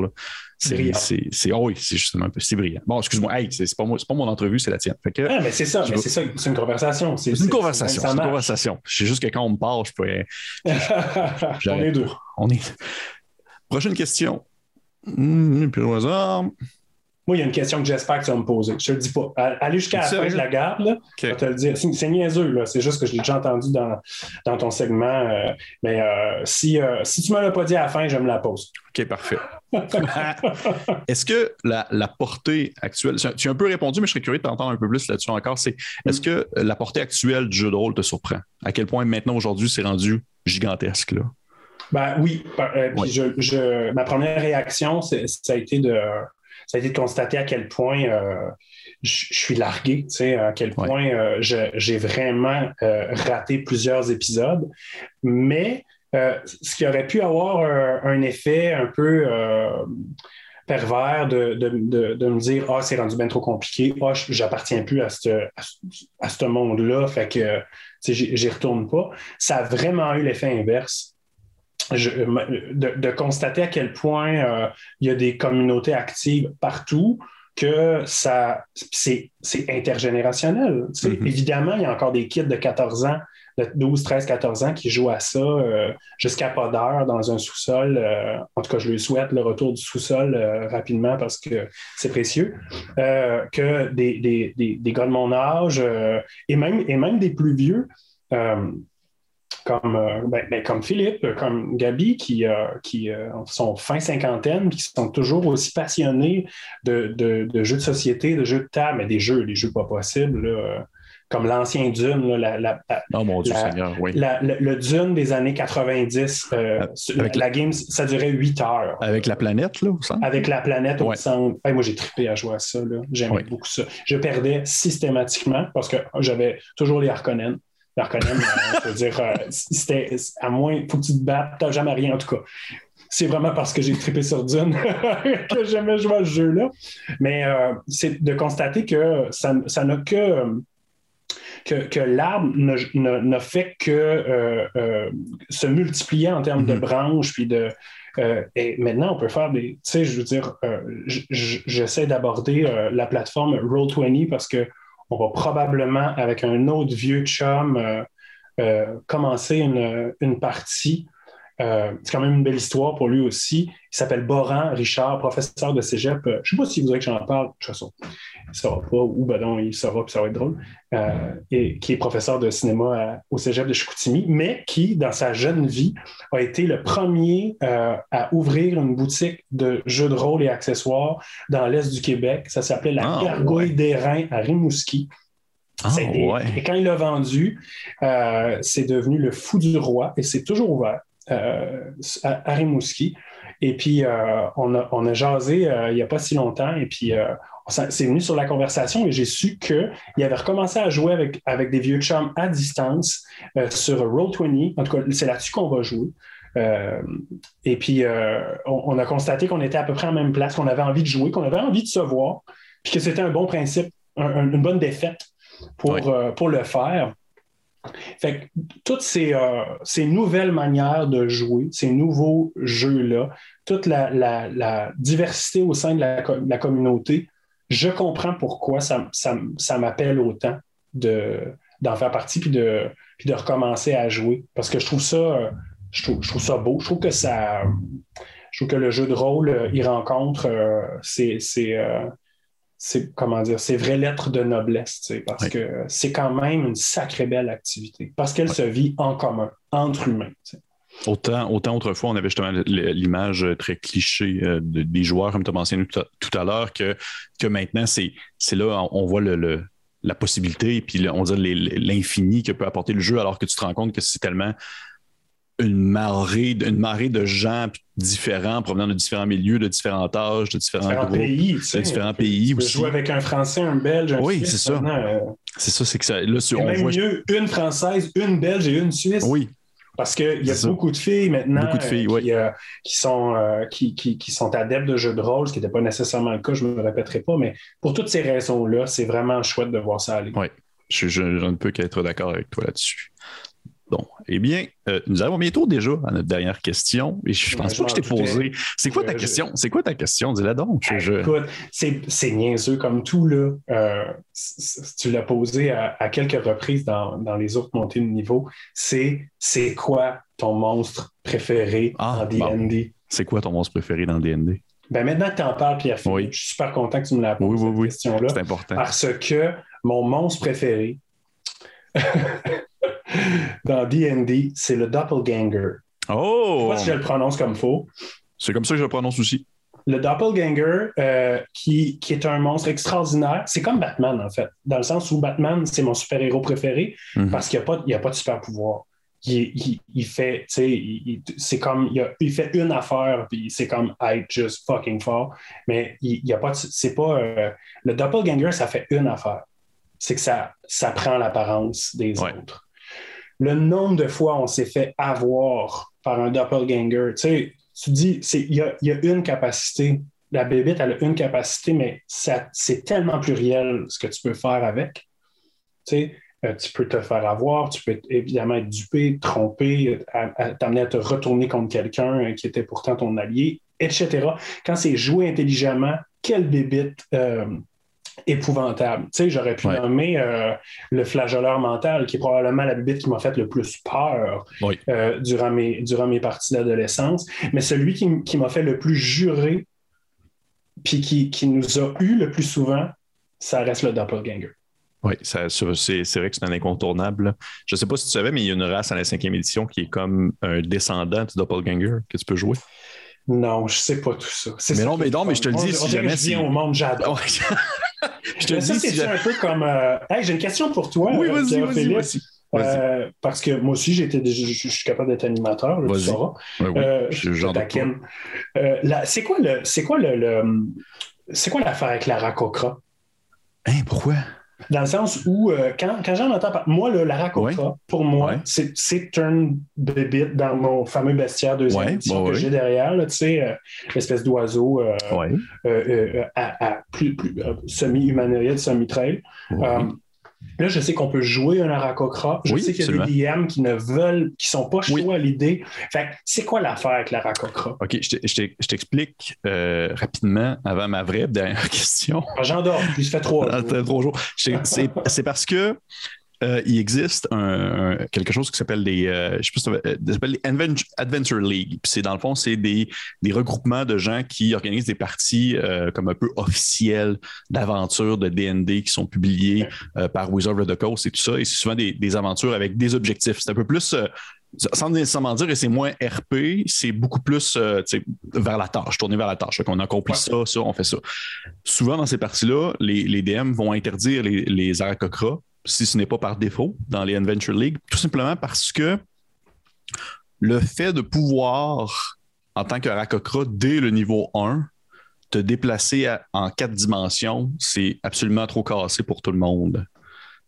C'est, c'est, oh oui, c'est justement un peu, c'est brillant. Bon, excuse-moi, hey, c'est, pas, pas mon entrevue, c'est la tienne. ah, mais c'est ça, mais c'est ça, c'est une conversation. C'est, une conversation, c'est une conversation. C'est juste que quand on me parle, je peux. on est deux. On est. Prochaine question. Mmh, puis au hasard. Moi, il y a une question que j'espère que tu vas me poser. Je te le dis pas. Aller jusqu'à la fin, je la garde. Là. Je vais te le dire. C'est niaiseux. C'est juste que je l'ai déjà entendu dans, dans ton segment. Euh, mais euh, si, euh, si tu ne me l'as pas dit à la fin, je me la pose. OK, parfait. est-ce que la, la, portée actuelle, tu as un peu répondu, mais je serais curieux de t'entendre un peu plus là-dessus encore. C'est est-ce que la portée actuelle du jeu de rôle te surprend? À quel point maintenant, aujourd'hui, c'est rendu gigantesque? Là? Ben oui. Je, je, ma première réaction, ça a été de ça a été de constater à quel point euh, je, suis largué, tu sais, à quel point euh, j'ai vraiment euh, raté plusieurs épisodes. Mais ce qui aurait pu avoir un, effet un peu pervers de, me dire Ah, c'est rendu bien trop compliqué, ah, j'appartiens plus à ce à ce monde-là, fait que j'y retourne pas. Ça a vraiment eu l'effet inverse de, constater à quel point euh, il y a des communautés actives partout, que ça c'est intergénérationnel. Mm-hmm. Évidemment, il y a encore des kids de 14 ans, de 12, 13, 14 ans qui jouent à ça euh, jusqu'à pas d'heure dans un sous-sol. Euh, en tout cas, je lui souhaite le retour du sous-sol rapidement parce que c'est précieux. que des, des, des, gars de mon âge et, même, et même des plus vieux comme, euh, ben, ben, comme Philippe, comme Gabi, qui, euh, qui euh, sont fin cinquantaine, qui sont toujours aussi passionnés de, jeux de société, de jeux de table, mais des jeux, des jeux pas possibles. comme l'ancien Dune, la, oh mon Dieu Seigneur, oui. le, Dune des années 90, la, game, ça durait 8 heures. Avec la planète, là, au centre? Avec la planète au centre. moi, j'ai trippé à jouer à ça. J'aimais beaucoup ça. Je perdais systématiquement parce que j'avais toujours les Harkonnen. L'arconem, euh, je veux dire, euh, c'était à moins, faut que tu te battes, t'as jamais rien en tout cas. C'est vraiment parce que j'ai trippé sur Dune que j'aimais jouer à ce jeu-là. Mais euh, c'est de constater que ça n'a que, que, l'arbre n'a fait que se multiplier en termes de mm-hmm. branches, puis de, et maintenant, on peut faire des. Tu sais, je veux dire, j'essaie d'aborder la plateforme Roll20 parce que on va probablement, avec un autre vieux chum, euh, euh, commencer une, partie. Euh, c'est quand même une belle histoire pour lui aussi. Il s'appelle Boran Richard, professeur de cégep. je ne sais pas s'il voudrait que j'en parle, de toute façon. Il ne saura pas, ou ben non, il saura, puis ça va être drôle. et qui est professeur de cinéma au cégep de Chicoutimi, mais qui, dans sa jeune vie, a été le premier à ouvrir une boutique de jeux de rôle et accessoires dans l'Est du Québec. Ça s'appelait La Gargouille des Reins à Rimouski. Ah, et quand il l'a vendu, euh, c'est devenu le fou du roi et c'est toujours ouvert euh, à, Rimouski. Et puis, euh, on, a, on, a, jasé il n'y a pas si longtemps et puis c'est venu sur la conversation et j'ai su qu'il avait recommencé à jouer avec, avec des vieux chums à distance sur Roll20. En tout cas, c'est là-dessus qu'on va jouer. et puis, on, a constaté qu'on était à peu près en même place, qu'on avait envie de jouer, qu'on avait envie de se voir, puis que c'était un bon principe, une bonne défaite pour, euh, pour le faire. Fait toutes ces, euh, ces, nouvelles manières de jouer, ces nouveaux jeux-là, toute la, diversité au sein de la, communauté, je comprends pourquoi ça, m'appelle autant d'en faire partie puis de, recommencer à jouer. Parce que je trouve ça, je trouve, ça beau. Je trouve que ça. Je trouve que le jeu de rôle, il rencontre euh, c'est comment dire, c'est vraies lettres de noblesse, parce que c'est quand même une sacrée belle activité, parce qu'elle se vit en commun, entre humains. Autant, autant autrefois, on avait justement l'image très cliché euh, des joueurs, comme tu as mentionné tout à, l'heure, que, que maintenant, c'est là, on voit le, la possibilité, et puis on dit l'infini que peut apporter le jeu, alors que tu te rends compte que c'est tellement une marée, une marée de gens différents, provenant de différents milieux, de différents âges, de différents, différents groupes, pays. de différents pays tu aussi. jouer avec un Français, un Belge, un Oui, Suisse. c'est ça. euh, C'est ça, c'est que ça, là, on même voit. mieux une Française, une Belge et une Suisse. Oui, Parce qu'il y a ça. beaucoup de filles maintenant Beaucoup de filles, euh, qui, oui. euh, qui sont, euh, qui, qui- qui sont adeptes de jeux de rôle, ce qui n'était pas nécessairement le cas, je ne me répéterai pas, mais pour toutes ces raisons-là, c'est vraiment chouette de voir ça aller. Oui. je, je- je ne peux qu'être d'accord avec toi là-dessus. Bon, eh bien, euh, nous arrivons bientôt déjà à notre dernière question. Et je pense pas que je t'ai posé. C'est quoi ta Je- question? C'est quoi ta question? Dis-la donc. Je- je- Écoute, c'est niaiseux comme tout, là. Euh, tu l'as posé à, à quelques reprises dans, dans les autres montées de niveau. C'est c'est quoi ton monstre préféré Ah, en bon. D&D? C'est quoi ton monstre préféré dans D&D? Ben maintenant que tu en parles, Pierre, Oui. je suis super content que tu me la poses, Oui, oui, cette oui. question-là. C'est important. Parce que mon monstre préféré dans D&D, c'est le Doppelganger. Je sais Oh! pas si je le prononce comme faux. C'est comme ça que je le prononce aussi. Le Doppelganger, euh, qui, qui est un monstre extraordinaire, c'est comme Batman, en fait, dans le sens où Batman, c'est mon super-héros préféré Mhm. parce qu'il n'y a, a pas de super-pouvoir. Il, il- il fait, tu sais, c'est comme, il, a- il fait une affaire, puis c'est comme être juste fucking fort, mais il n'y a pas, de- c'est pas, euh, le Doppelganger, ça fait une affaire. C'est que ça, ça prend l'apparence des Ouais. autres. Le nombre de fois on s'est fait avoir par un Doppelganger, tu sais, tu dis, il y a, une capacité. La bébête, elle a une capacité, mais c'est tellement pluriel ce que tu peux faire avec. Tu sais, euh, tu peux te faire avoir, tu peux évidemment être dupé, trompé, t'amener à te retourner contre quelqu'un euh, qui était pourtant ton allié, etc. Quand c'est joué intelligemment, quelle bébite euh, épouvantable. Tu sais, j'aurais pu Ouais. nommer euh, le flageoleur mental, qui est probablement la bébite qui m'a fait le plus peur Oui. euh, durant, mes, durant mes parties d'adolescence. Mais celui qui, qui m'a fait le plus jurer, puis qui, qui nous a eu le plus souvent, ça reste le doppelganger. Oui, c'est vrai que c'est un incontournable. Je ne sais pas si tu savais, mais il y a une race à la cinquième édition qui est comme un descendant du Doppelganger que tu peux jouer. Non, je sais pas tout ça. Mais non, mais non, mais je te le dis, si jamais je viens au monde, j'adore. Je te dis, si c'est un peu comme. euh, hey, j'ai une question pour toi. Oui, euh, vas-y, Pierre vas-y. Euh, parce que moi aussi, j'étais, je, je- je suis capable d'être animateur, là, tu sauras. Oui, Euh, je- taquine. Euh, c'est quoi le, c'est quoi le, le- c'est quoi l'affaire avec Lara Cochra? Hein, pourquoi? Dans le sens où, euh, quand, quand j'en entends parler, moi, le Lara Cochra, pour moi, Ouais. c'est, une bébite dans mon fameux bestiaire deuxième édition ouais, que j'ai derrière, là, tu sais, euh, l'espèce d'oiseau euh, euh, à, à plus, plus, semi-humanoïde, semi-trail. Là, je sais qu'on peut jouer un Aracocra. Je Oui, sais qu'il y a des DM qui ne veulent, qui sont pas chauds Oui. à l'idée. Fait que c'est quoi l'affaire avec l'Aracocra? OK, je t'explique euh, rapidement avant ma vraie dernière question. Ah, J'en dors plus, ça fait trois Ah, jours. c'est parce que euh, il existe un, un- quelque chose qui s'appelle des, euh, je sais pas si ça euh, s'appelle les Advent- Adventure League. Puis c'est dans le fond, c'est des, des regroupements de gens qui organisent des parties euh, comme un peu officielles d'aventures de D&D qui sont publiées par Wizard of the Coast et tout ça. Et c'est souvent des, des aventures avec des objectifs. C'est un peu plus sans nécessairement dire que c'est moins RP, c'est beaucoup plus euh, vers la tâche, tourné vers la tâche. On accomplit Ouais. ça, ça, on fait ça. Souvent, dans ces parties-là, les, les DM vont interdire les, les si ce n'est pas par défaut, dans les Adventure League, tout simplement parce que le fait de pouvoir, en tant qu'Aracocra, dès le niveau 1, te déplacer à- en quatre dimensions, c'est absolument trop cassé pour tout le monde.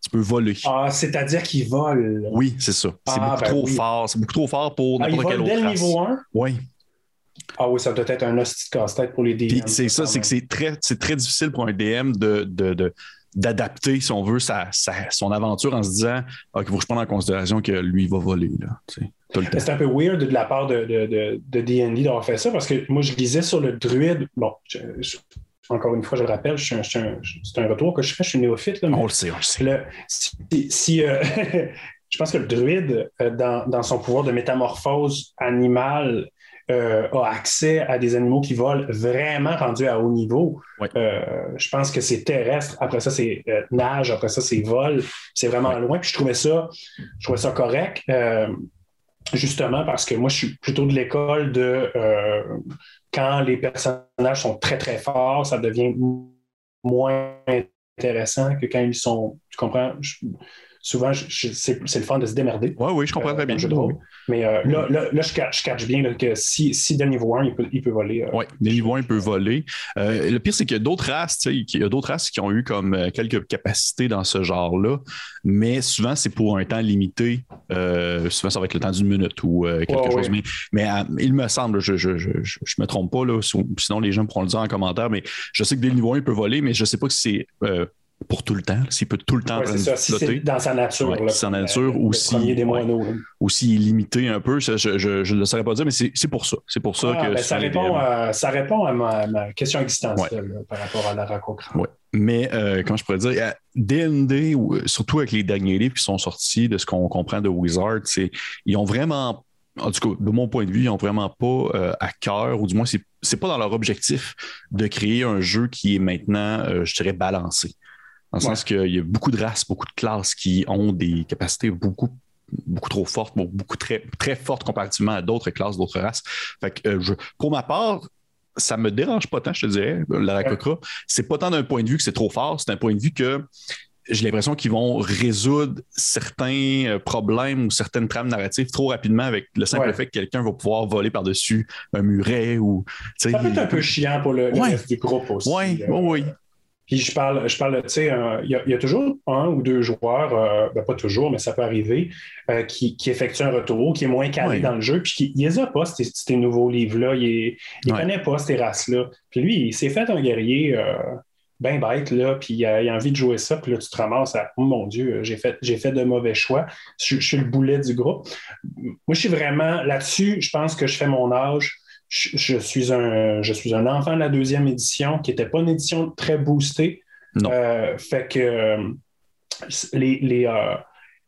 Tu peux voler. Ah, c'est-à-dire qu'ils volent. Oui, c'est ça. C'est Ah, beaucoup ben trop oui. fort. C'est beaucoup trop fort pour Ah, n'importe volent autre dès le niveau 1? Oui. Ah oui, ça doit être un hostie de casse-tête pour les DM. C'est ça, c'est que c'est très, très difficile pour un DM de, de- de- d'adapter, si on veut, sa, sa- son aventure en se disant Ah, qu'il faut que je prenne en considération que lui va voler. Là, C'est un peu weird de la part de, de, de, de D&D d'avoir fait ça parce que moi, je lisais sur le druide. Bon, je- je- encore une fois, je le rappelle, je c'est un retour que je fais, je suis néophyte. Là, mais On le sait, on le sait. le- si, si, euh, je pense que le druide, euh, dans, dans son pouvoir de métamorphose animale, euh, a accès à des animaux qui volent vraiment rendus à haut niveau. Euh, je pense que c'est terrestre, après ça c'est euh, nage, après ça c'est vol, c'est vraiment loin. Puis je trouvais ça, je trouvais ça correct. justement parce que moi, je suis plutôt de l'école de quand les personnages sont très, très forts, ça devient moins intéressant que quand ils sont, tu comprends, je- souvent, c'est le fun de se démerder. Oui, oui, je comprends très bien. Mais là, là, je, catch, bien que si, si de niveau 1, il peut, il peut voler. oui, de niveau 1, il peut voler. le pire, c'est qu'il y a d'autres races, il y a d'autres races qui ont eu comme quelques capacités dans ce genre-là, mais souvent, c'est pour un temps limité. souvent, ça va être le temps d'une minute ou quelque chose. Mais, mais il me semble, je ne me trompe pas, là, sinon les gens pourront le dire en commentaire, mais je sais que dès le niveau 1, il peut voler, mais je ne sais pas si c'est pour tout le temps, s'il peut tout le temps ouais, ça. Si dans sa nature. Ouais, sa nature ou s'il est limité un peu, je, je, ne le saurais pas dire, mais c'est pour ça. C'est pour ça ah, que ben, ça, répond à, ça répond à ma, question existentielle par rapport à la racocra. Mais euh, comment je pourrais dire, D&D, surtout avec les derniers livres qui sont sortis, de ce qu'on comprend de Wizard, ils ont vraiment en tout cas, de mon point de vue, ils n'ont vraiment pas euh, à cœur, ou du moins, c'est n'est pas dans leur objectif de créer un jeu qui est maintenant, euh, je dirais, balancé. Dans le sens qu'il y a beaucoup de races, beaucoup de classes qui ont des capacités beaucoup beaucoup trop fortes, beaucoup très, très fortes comparativement à d'autres classes, d'autres races. Fait que, euh, pour ma part, ça me dérange pas tant, je te dirais, la Rakokra. C'est pas tant d'un point de vue que c'est trop fort, c'est un point de vue que j'ai l'impression qu'ils vont résoudre certains euh, problèmes ou certaines trames narratives trop rapidement avec le simple fait que quelqu'un va pouvoir voler par-dessus un muret ou. Ça peut être un peu chiant pour le, reste du groupe aussi. Oui, oui, oui. Puis je parle, je parle, tu sais, il y, a toujours un ou deux joueurs, euh, ben, pas toujours, mais ça peut arriver, euh, qui, qui effectuent un retour, qui est moins calé dans le jeu, puis qui, il les a pas, ces, nouveaux livres-là, il ne connaît pas ces races-là. Puis lui, il s'est fait un guerrier bien bête, là, puis il a, envie de jouer ça, puis là, tu te ramasses à, oh mon Dieu, j'ai fait, j'ai fait de mauvais choix, je, je, suis le boulet du groupe. Moi, je suis vraiment là-dessus, je pense que je fais mon âge je, suis un, je suis un enfant de la deuxième édition qui n'était pas une édition très boostée. Euh, fait que euh, les, les, euh,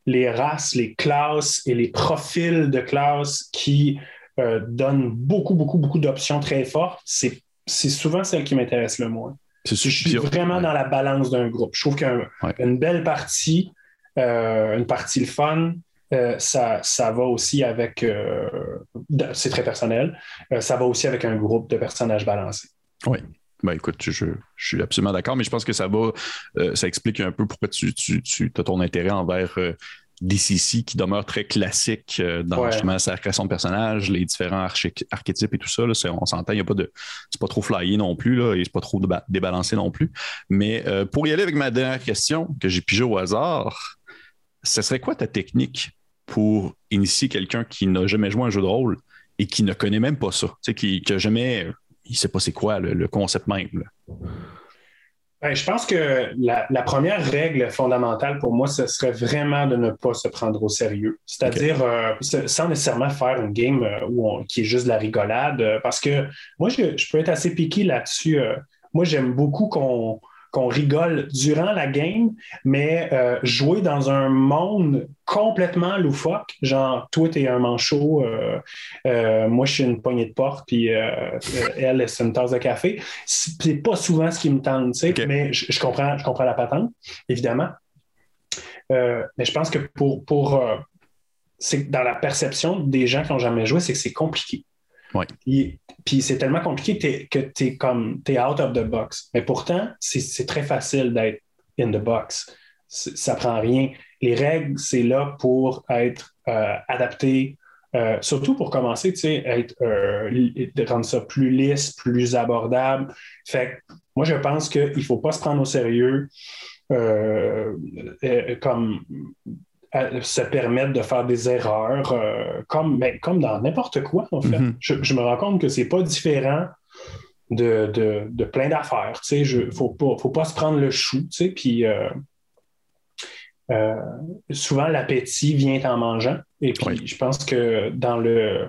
les, races, les classes et les profils de classes qui donnent beaucoup, beaucoup, beaucoup d'options très fortes, c'est, souvent celles qui m'intéressent le moins. Je suis vraiment dans la balance d'un groupe. Je trouve qu'une belle partie, une partie le fun, euh, ça, ça, va aussi avec, euh, c'est très personnel, euh, ça va aussi avec un groupe de personnages balancés. Oui. Ben écoute, je, suis absolument d'accord, mais je pense que ça va, ça explique un peu pourquoi tu, tu, as ton intérêt envers DCC qui demeure très classique dans justement sa création de personnages, les différents archétypes et tout ça. Là, on s'entend, il n'y a pas de. C'est pas trop flyé non plus, là, et c'est pas trop débalancé non plus. Mais pour y aller avec ma dernière question que j'ai pigée au hasard, ce serait quoi ta technique pour initier quelqu'un qui n'a jamais joué un jeu de rôle et qui ne connaît même pas ça, qui n'a jamais, il ne sait pas c'est quoi le, concept même. Ben, je pense que la, première règle fondamentale pour moi, ce serait vraiment de ne pas se prendre au sérieux. C'est-à-dire, euh, sans nécessairement faire une game euh, qui est juste de la rigolade, euh, parce que moi, je, je peux être assez piqué là-dessus. moi, j'aime beaucoup qu'on qu'on rigole durant la game, mais euh, jouer dans un monde complètement loufoque, genre toi t'es un manchot, euh, euh, moi je suis une poignée de porte, puis elle c'est une tasse de café. C'est pas souvent ce qui me tente, mais je, comprends, je comprends la patente, évidemment. mais je pense que pour, pour c'est dans la perception des gens qui n'ont jamais joué, c'est que c'est compliqué. Puis, c'est tellement compliqué que tu es, comme es out of the box. Mais pourtant, c'est très facile d'être in the box. Ça prend rien. Les règles, c'est là pour être euh, adapté, euh, surtout pour commencer, tu sais, être, euh, rendre ça plus lisse, plus abordable. Fait moi, je pense qu'il ne faut pas se prendre au sérieux. comme se permettre de faire des erreurs, euh, comme, ben, comme dans n'importe quoi, en fait. Mhm. je, me rends compte que c'est pas différent de, de, plein d'affaires. Il ne faut pas, faut pas se prendre le chou. Puis euh, euh, souvent, l'appétit vient en mangeant. Et puis, je pense que dans le,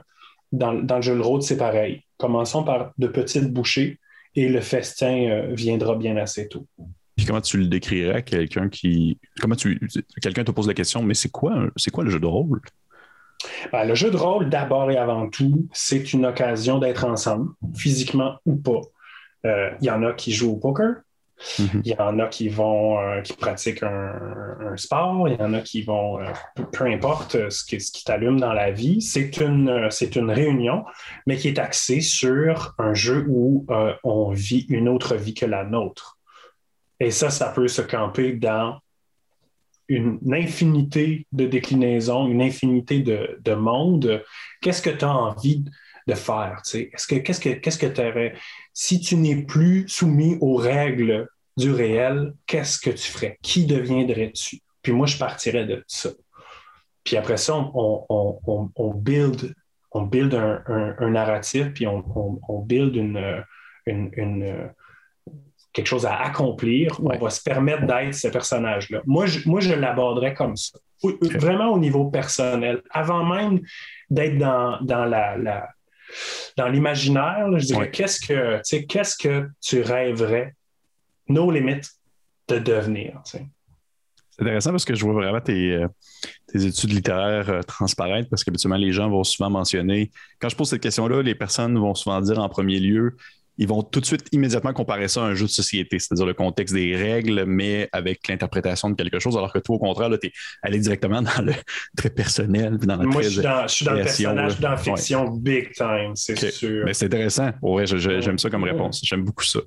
dans, dans le jeu de rôle, c'est pareil. Commençons par de petites bouchées et le festin viendra bien assez tôt comment tu le décrirais à quelqu'un qui. Comment tu. Quelqu'un te pose la question, mais c'est quoi, c'est quoi le jeu de rôle? Ben, le jeu de rôle, d'abord et avant tout, c'est une occasion d'être ensemble, physiquement ou pas. Euh, il y en a qui jouent au poker, mm-hmm. il y en a qui vont euh, qui pratiquent un, sport, il y en a qui vont euh, peu, importe ce qui, ce qui t'allume dans la vie, c'est une c'est une réunion, mais qui est axée sur un jeu où on vit une autre vie que la nôtre. Et ça, ça peut se camper dans une infinité de déclinaisons, une infinité de, de mondes. Qu'est-ce que tu as envie de faire? Est-ce que, qu'est-ce que qu'est-ce que aurais? Si tu n'es plus soumis aux règles du réel, qu'est-ce que tu ferais? Qui deviendrais-tu? Puis moi, je partirais de ça. Puis après ça, on, on, on, build, on build un, un, narratif, puis on, on, build une, une, quelque chose à accomplir. On va se permettre d'être ce personnage-là. Moi, je, moi, je l'aborderais comme ça. Vraiment au niveau personnel. Avant même d'être dans, dans la, la dans l'imaginaire, je dirais qu'est-ce que qu'est-ce que tu rêverais, nos limites, de devenir. C'est intéressant parce que je vois vraiment tes, euh, tes études littéraires euh, transparaître parce qu'habituellement, les gens vont souvent mentionner. Quand je pose cette question-là, les personnes vont souvent dire en premier lieu ils vont tout de suite immédiatement comparer ça à un jeu de société, c'est-à-dire le contexte des règles, mais avec l'interprétation de quelque chose, alors que toi, au contraire, tu es allé directement dans le très personnel, dans la Moi, je suis dans, je suis dans le personnage, dans la fiction big time, c'est sûr. Mais c'est intéressant. Ouais, j'aime ça comme réponse. J'aime beaucoup ça.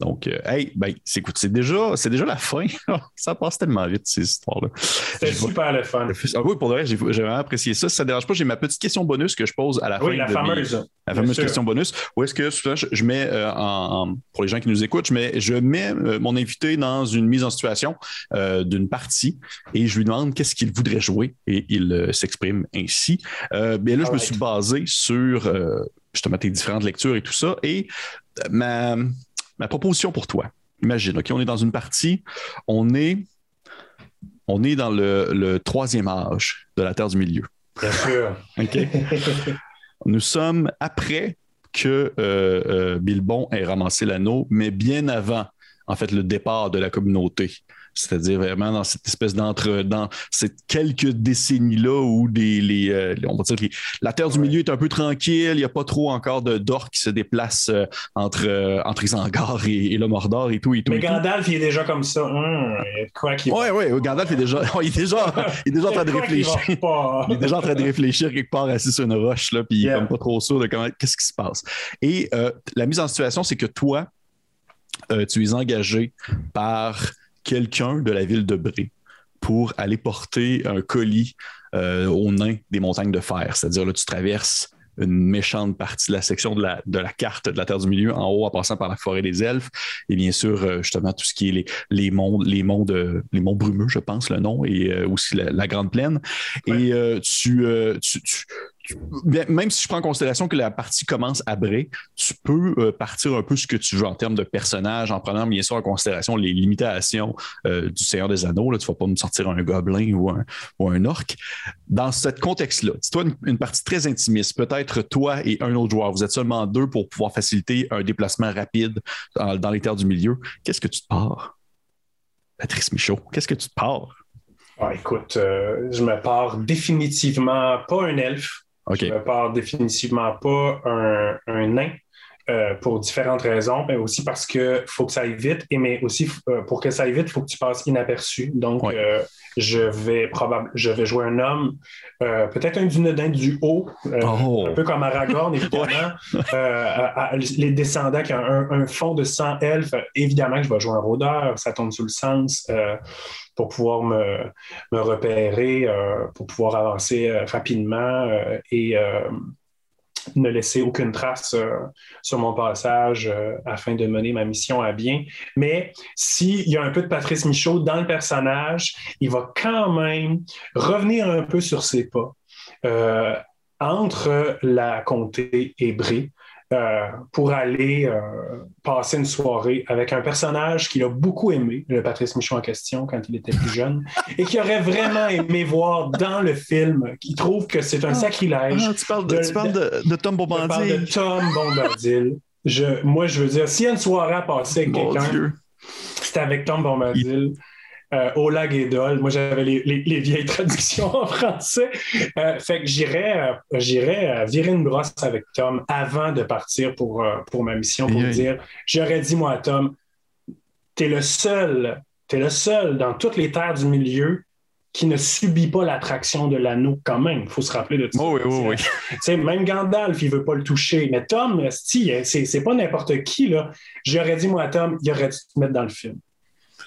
Donc, euh, hey, ben, écoute, c'est déjà, déjà la fin. ça passe tellement vite, ces histoires-là. C'était super le fun. Ah oui, pour le reste, j'ai vraiment apprécié ça. Si ça ne dérange pas, j'ai ma petite question bonus que je pose à la fin. Oui, la fameuse. la fameuse question bonus. Où est-ce que souvent, je, mets euh, pour les gens qui nous écoutent, mais je mets euh, mon invité dans une mise en situation euh, d'une partie et je lui demande qu'est-ce qu'il voudrait jouer et il s'exprime ainsi. bien là, je me suis basé sur justement tes différentes lectures et tout ça. Et ma, proposition pour toi, imagine, OK, on est dans une partie, on est, on est dans le, troisième âge de la Terre du Milieu. Bien sûr. OK. Nous sommes après que euh, euh, Bilbon ait ramassé l'anneau, mais bien avant, en fait, le départ de la communauté. C'est-à-dire vraiment dans cette espèce d'entre, dans ces quelques décennies-là où des, les, euh, on va dire la Terre du Milieu est un peu tranquille, il n'y a pas trop encore de d'or qui se déplacent entre, entre Isengard et, le Mordor et tout. Et tout Mais Gandalf, il est déjà comme ça. Hum, quoi qu'il... Oui, oui, Gandalf est déjà, il est déjà, il est déjà en train de réfléchir. Il, est déjà en train de réfléchir quelque part assis sur une roche, là, puis il n'est pas trop sûr de comment, qu'est-ce qui se passe. Et la mise en situation, c'est que toi, tu es engagé par quelqu'un de la ville de Bré pour aller porter un colis euh, au nain des montagnes de fer. C'est-à-dire, là, tu traverses une méchante partie de la section de la, de la carte de la Terre du Milieu en haut en passant par la forêt des elfes et bien sûr euh, justement tout ce qui est les, les monts les monts de les monts brumeux je pense le nom et euh, aussi la, grande plaine et tu, tu, même si je prends en considération que la partie commence à Bray, tu peux euh, partir un peu ce que tu veux en termes de personnages, en prenant bien sûr en considération les limitations euh, du Seigneur des Anneaux. Tu ne vas pas me sortir un gobelin ou un, ou un orc. Dans ce contexte-là, dis-toi une, partie très intimiste, peut-être toi et un autre joueur, vous êtes seulement deux pour pouvoir faciliter un déplacement rapide dans, les terres du milieu. Qu'est-ce que tu te pars? Patrice Michaud, qu'est-ce que tu te pars? Ah, écoute, euh, je me pars définitivement pas un elfe. Je ne pars définitivement pas un, un nain. Euh, pour différentes raisons, mais aussi parce qu'il faut que ça aille vite, et mais aussi euh, pour que ça aille vite, il faut que tu passes inaperçu. Donc, euh, je vais probablement je vais jouer un homme, peut-être un dunodin du haut, oh. un peu comme Aragorn, évidemment. les descendants qui ont un, fond de 100 elfes, évidemment que je vais jouer un rôdeur, ça tombe sous le sens pour pouvoir me, me repérer, pour pouvoir avancer rapidement et ne laisser aucune trace sur mon passage afin de mener ma mission à bien. Mais s'il y a un peu de Patrice Michaud dans le personnage, il va quand même revenir un peu sur ses pas. entre la comté et Bré, euh, pour aller euh, passer une soirée avec un personnage qu'il a beaucoup aimé, le Patrice Michon en question, quand il était plus jeune, et qui aurait vraiment aimé voir dans le film, qui trouve que c'est un ah. sacrilège. Ah, tu parles de, Tom Bombadil. Je parle de Tom Bombadil. Je, moi, je veux dire, s'il y a une soirée à passer avec quelqu'un, c'est avec Tom Bombadil euh, au lag et dol. Moi, j'avais les, vieilles traductions en français. Euh, fait que j'irais, euh, j'irais virer une brosse avec Tom avant de partir pour, pour ma mission pour dire j'aurais dit, moi, à Tom, t'es le seul, t'es le seul dans toutes les terres du milieu qui ne subit pas l'attraction de l'anneau quand même. Il faut se rappeler de ça. oui, oui, oui. Même Gandalf, il ne veut pas le toucher. Mais Tom, c'est pas n'importe qui. Là. J'aurais dit, moi, à Tom, il aurait dû te mettre dans le film.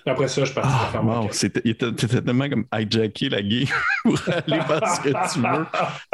Après ça, je suis parti ah, faire wow. C'était tellement comme hijacker la game pour aller faire ce que tu veux.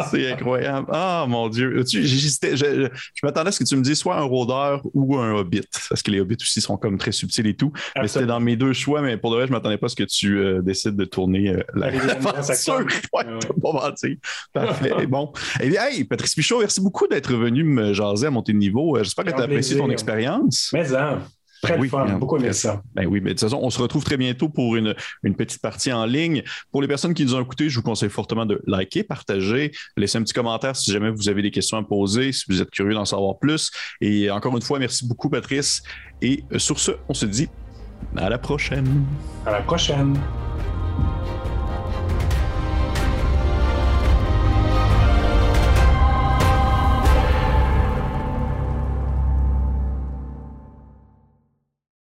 C'est incroyable. Ah, mon Dieu. je, je, m'attendais à ce que tu me dises soit un rôdeur ou un hobbit, parce que les hobbits aussi sont comme très subtils et tout. Mais c'était dans mes deux choix, mais pour le reste, je m'attendais pas à ce que tu euh, décides de tourner euh, la voiture. Ouais, ouais. Parfait. bon. Eh bien, hey, Patrice Pichot, merci beaucoup d'être venu me jaser à monter de niveau. Euh, j'espère que tu as apprécié ton expérience. Mais ça. Très oui, fun, beaucoup aimé ça. Ben oui, mais de toute façon, on se retrouve très bientôt pour une, une, petite partie en ligne. Pour les personnes qui nous ont écoutés, je vous conseille fortement de liker, partager, laisser un petit commentaire si jamais vous avez des questions à poser, si vous êtes curieux d'en savoir plus. Et encore une fois, merci beaucoup, Patrice. Et sur ce, on se dit à la prochaine. À la prochaine.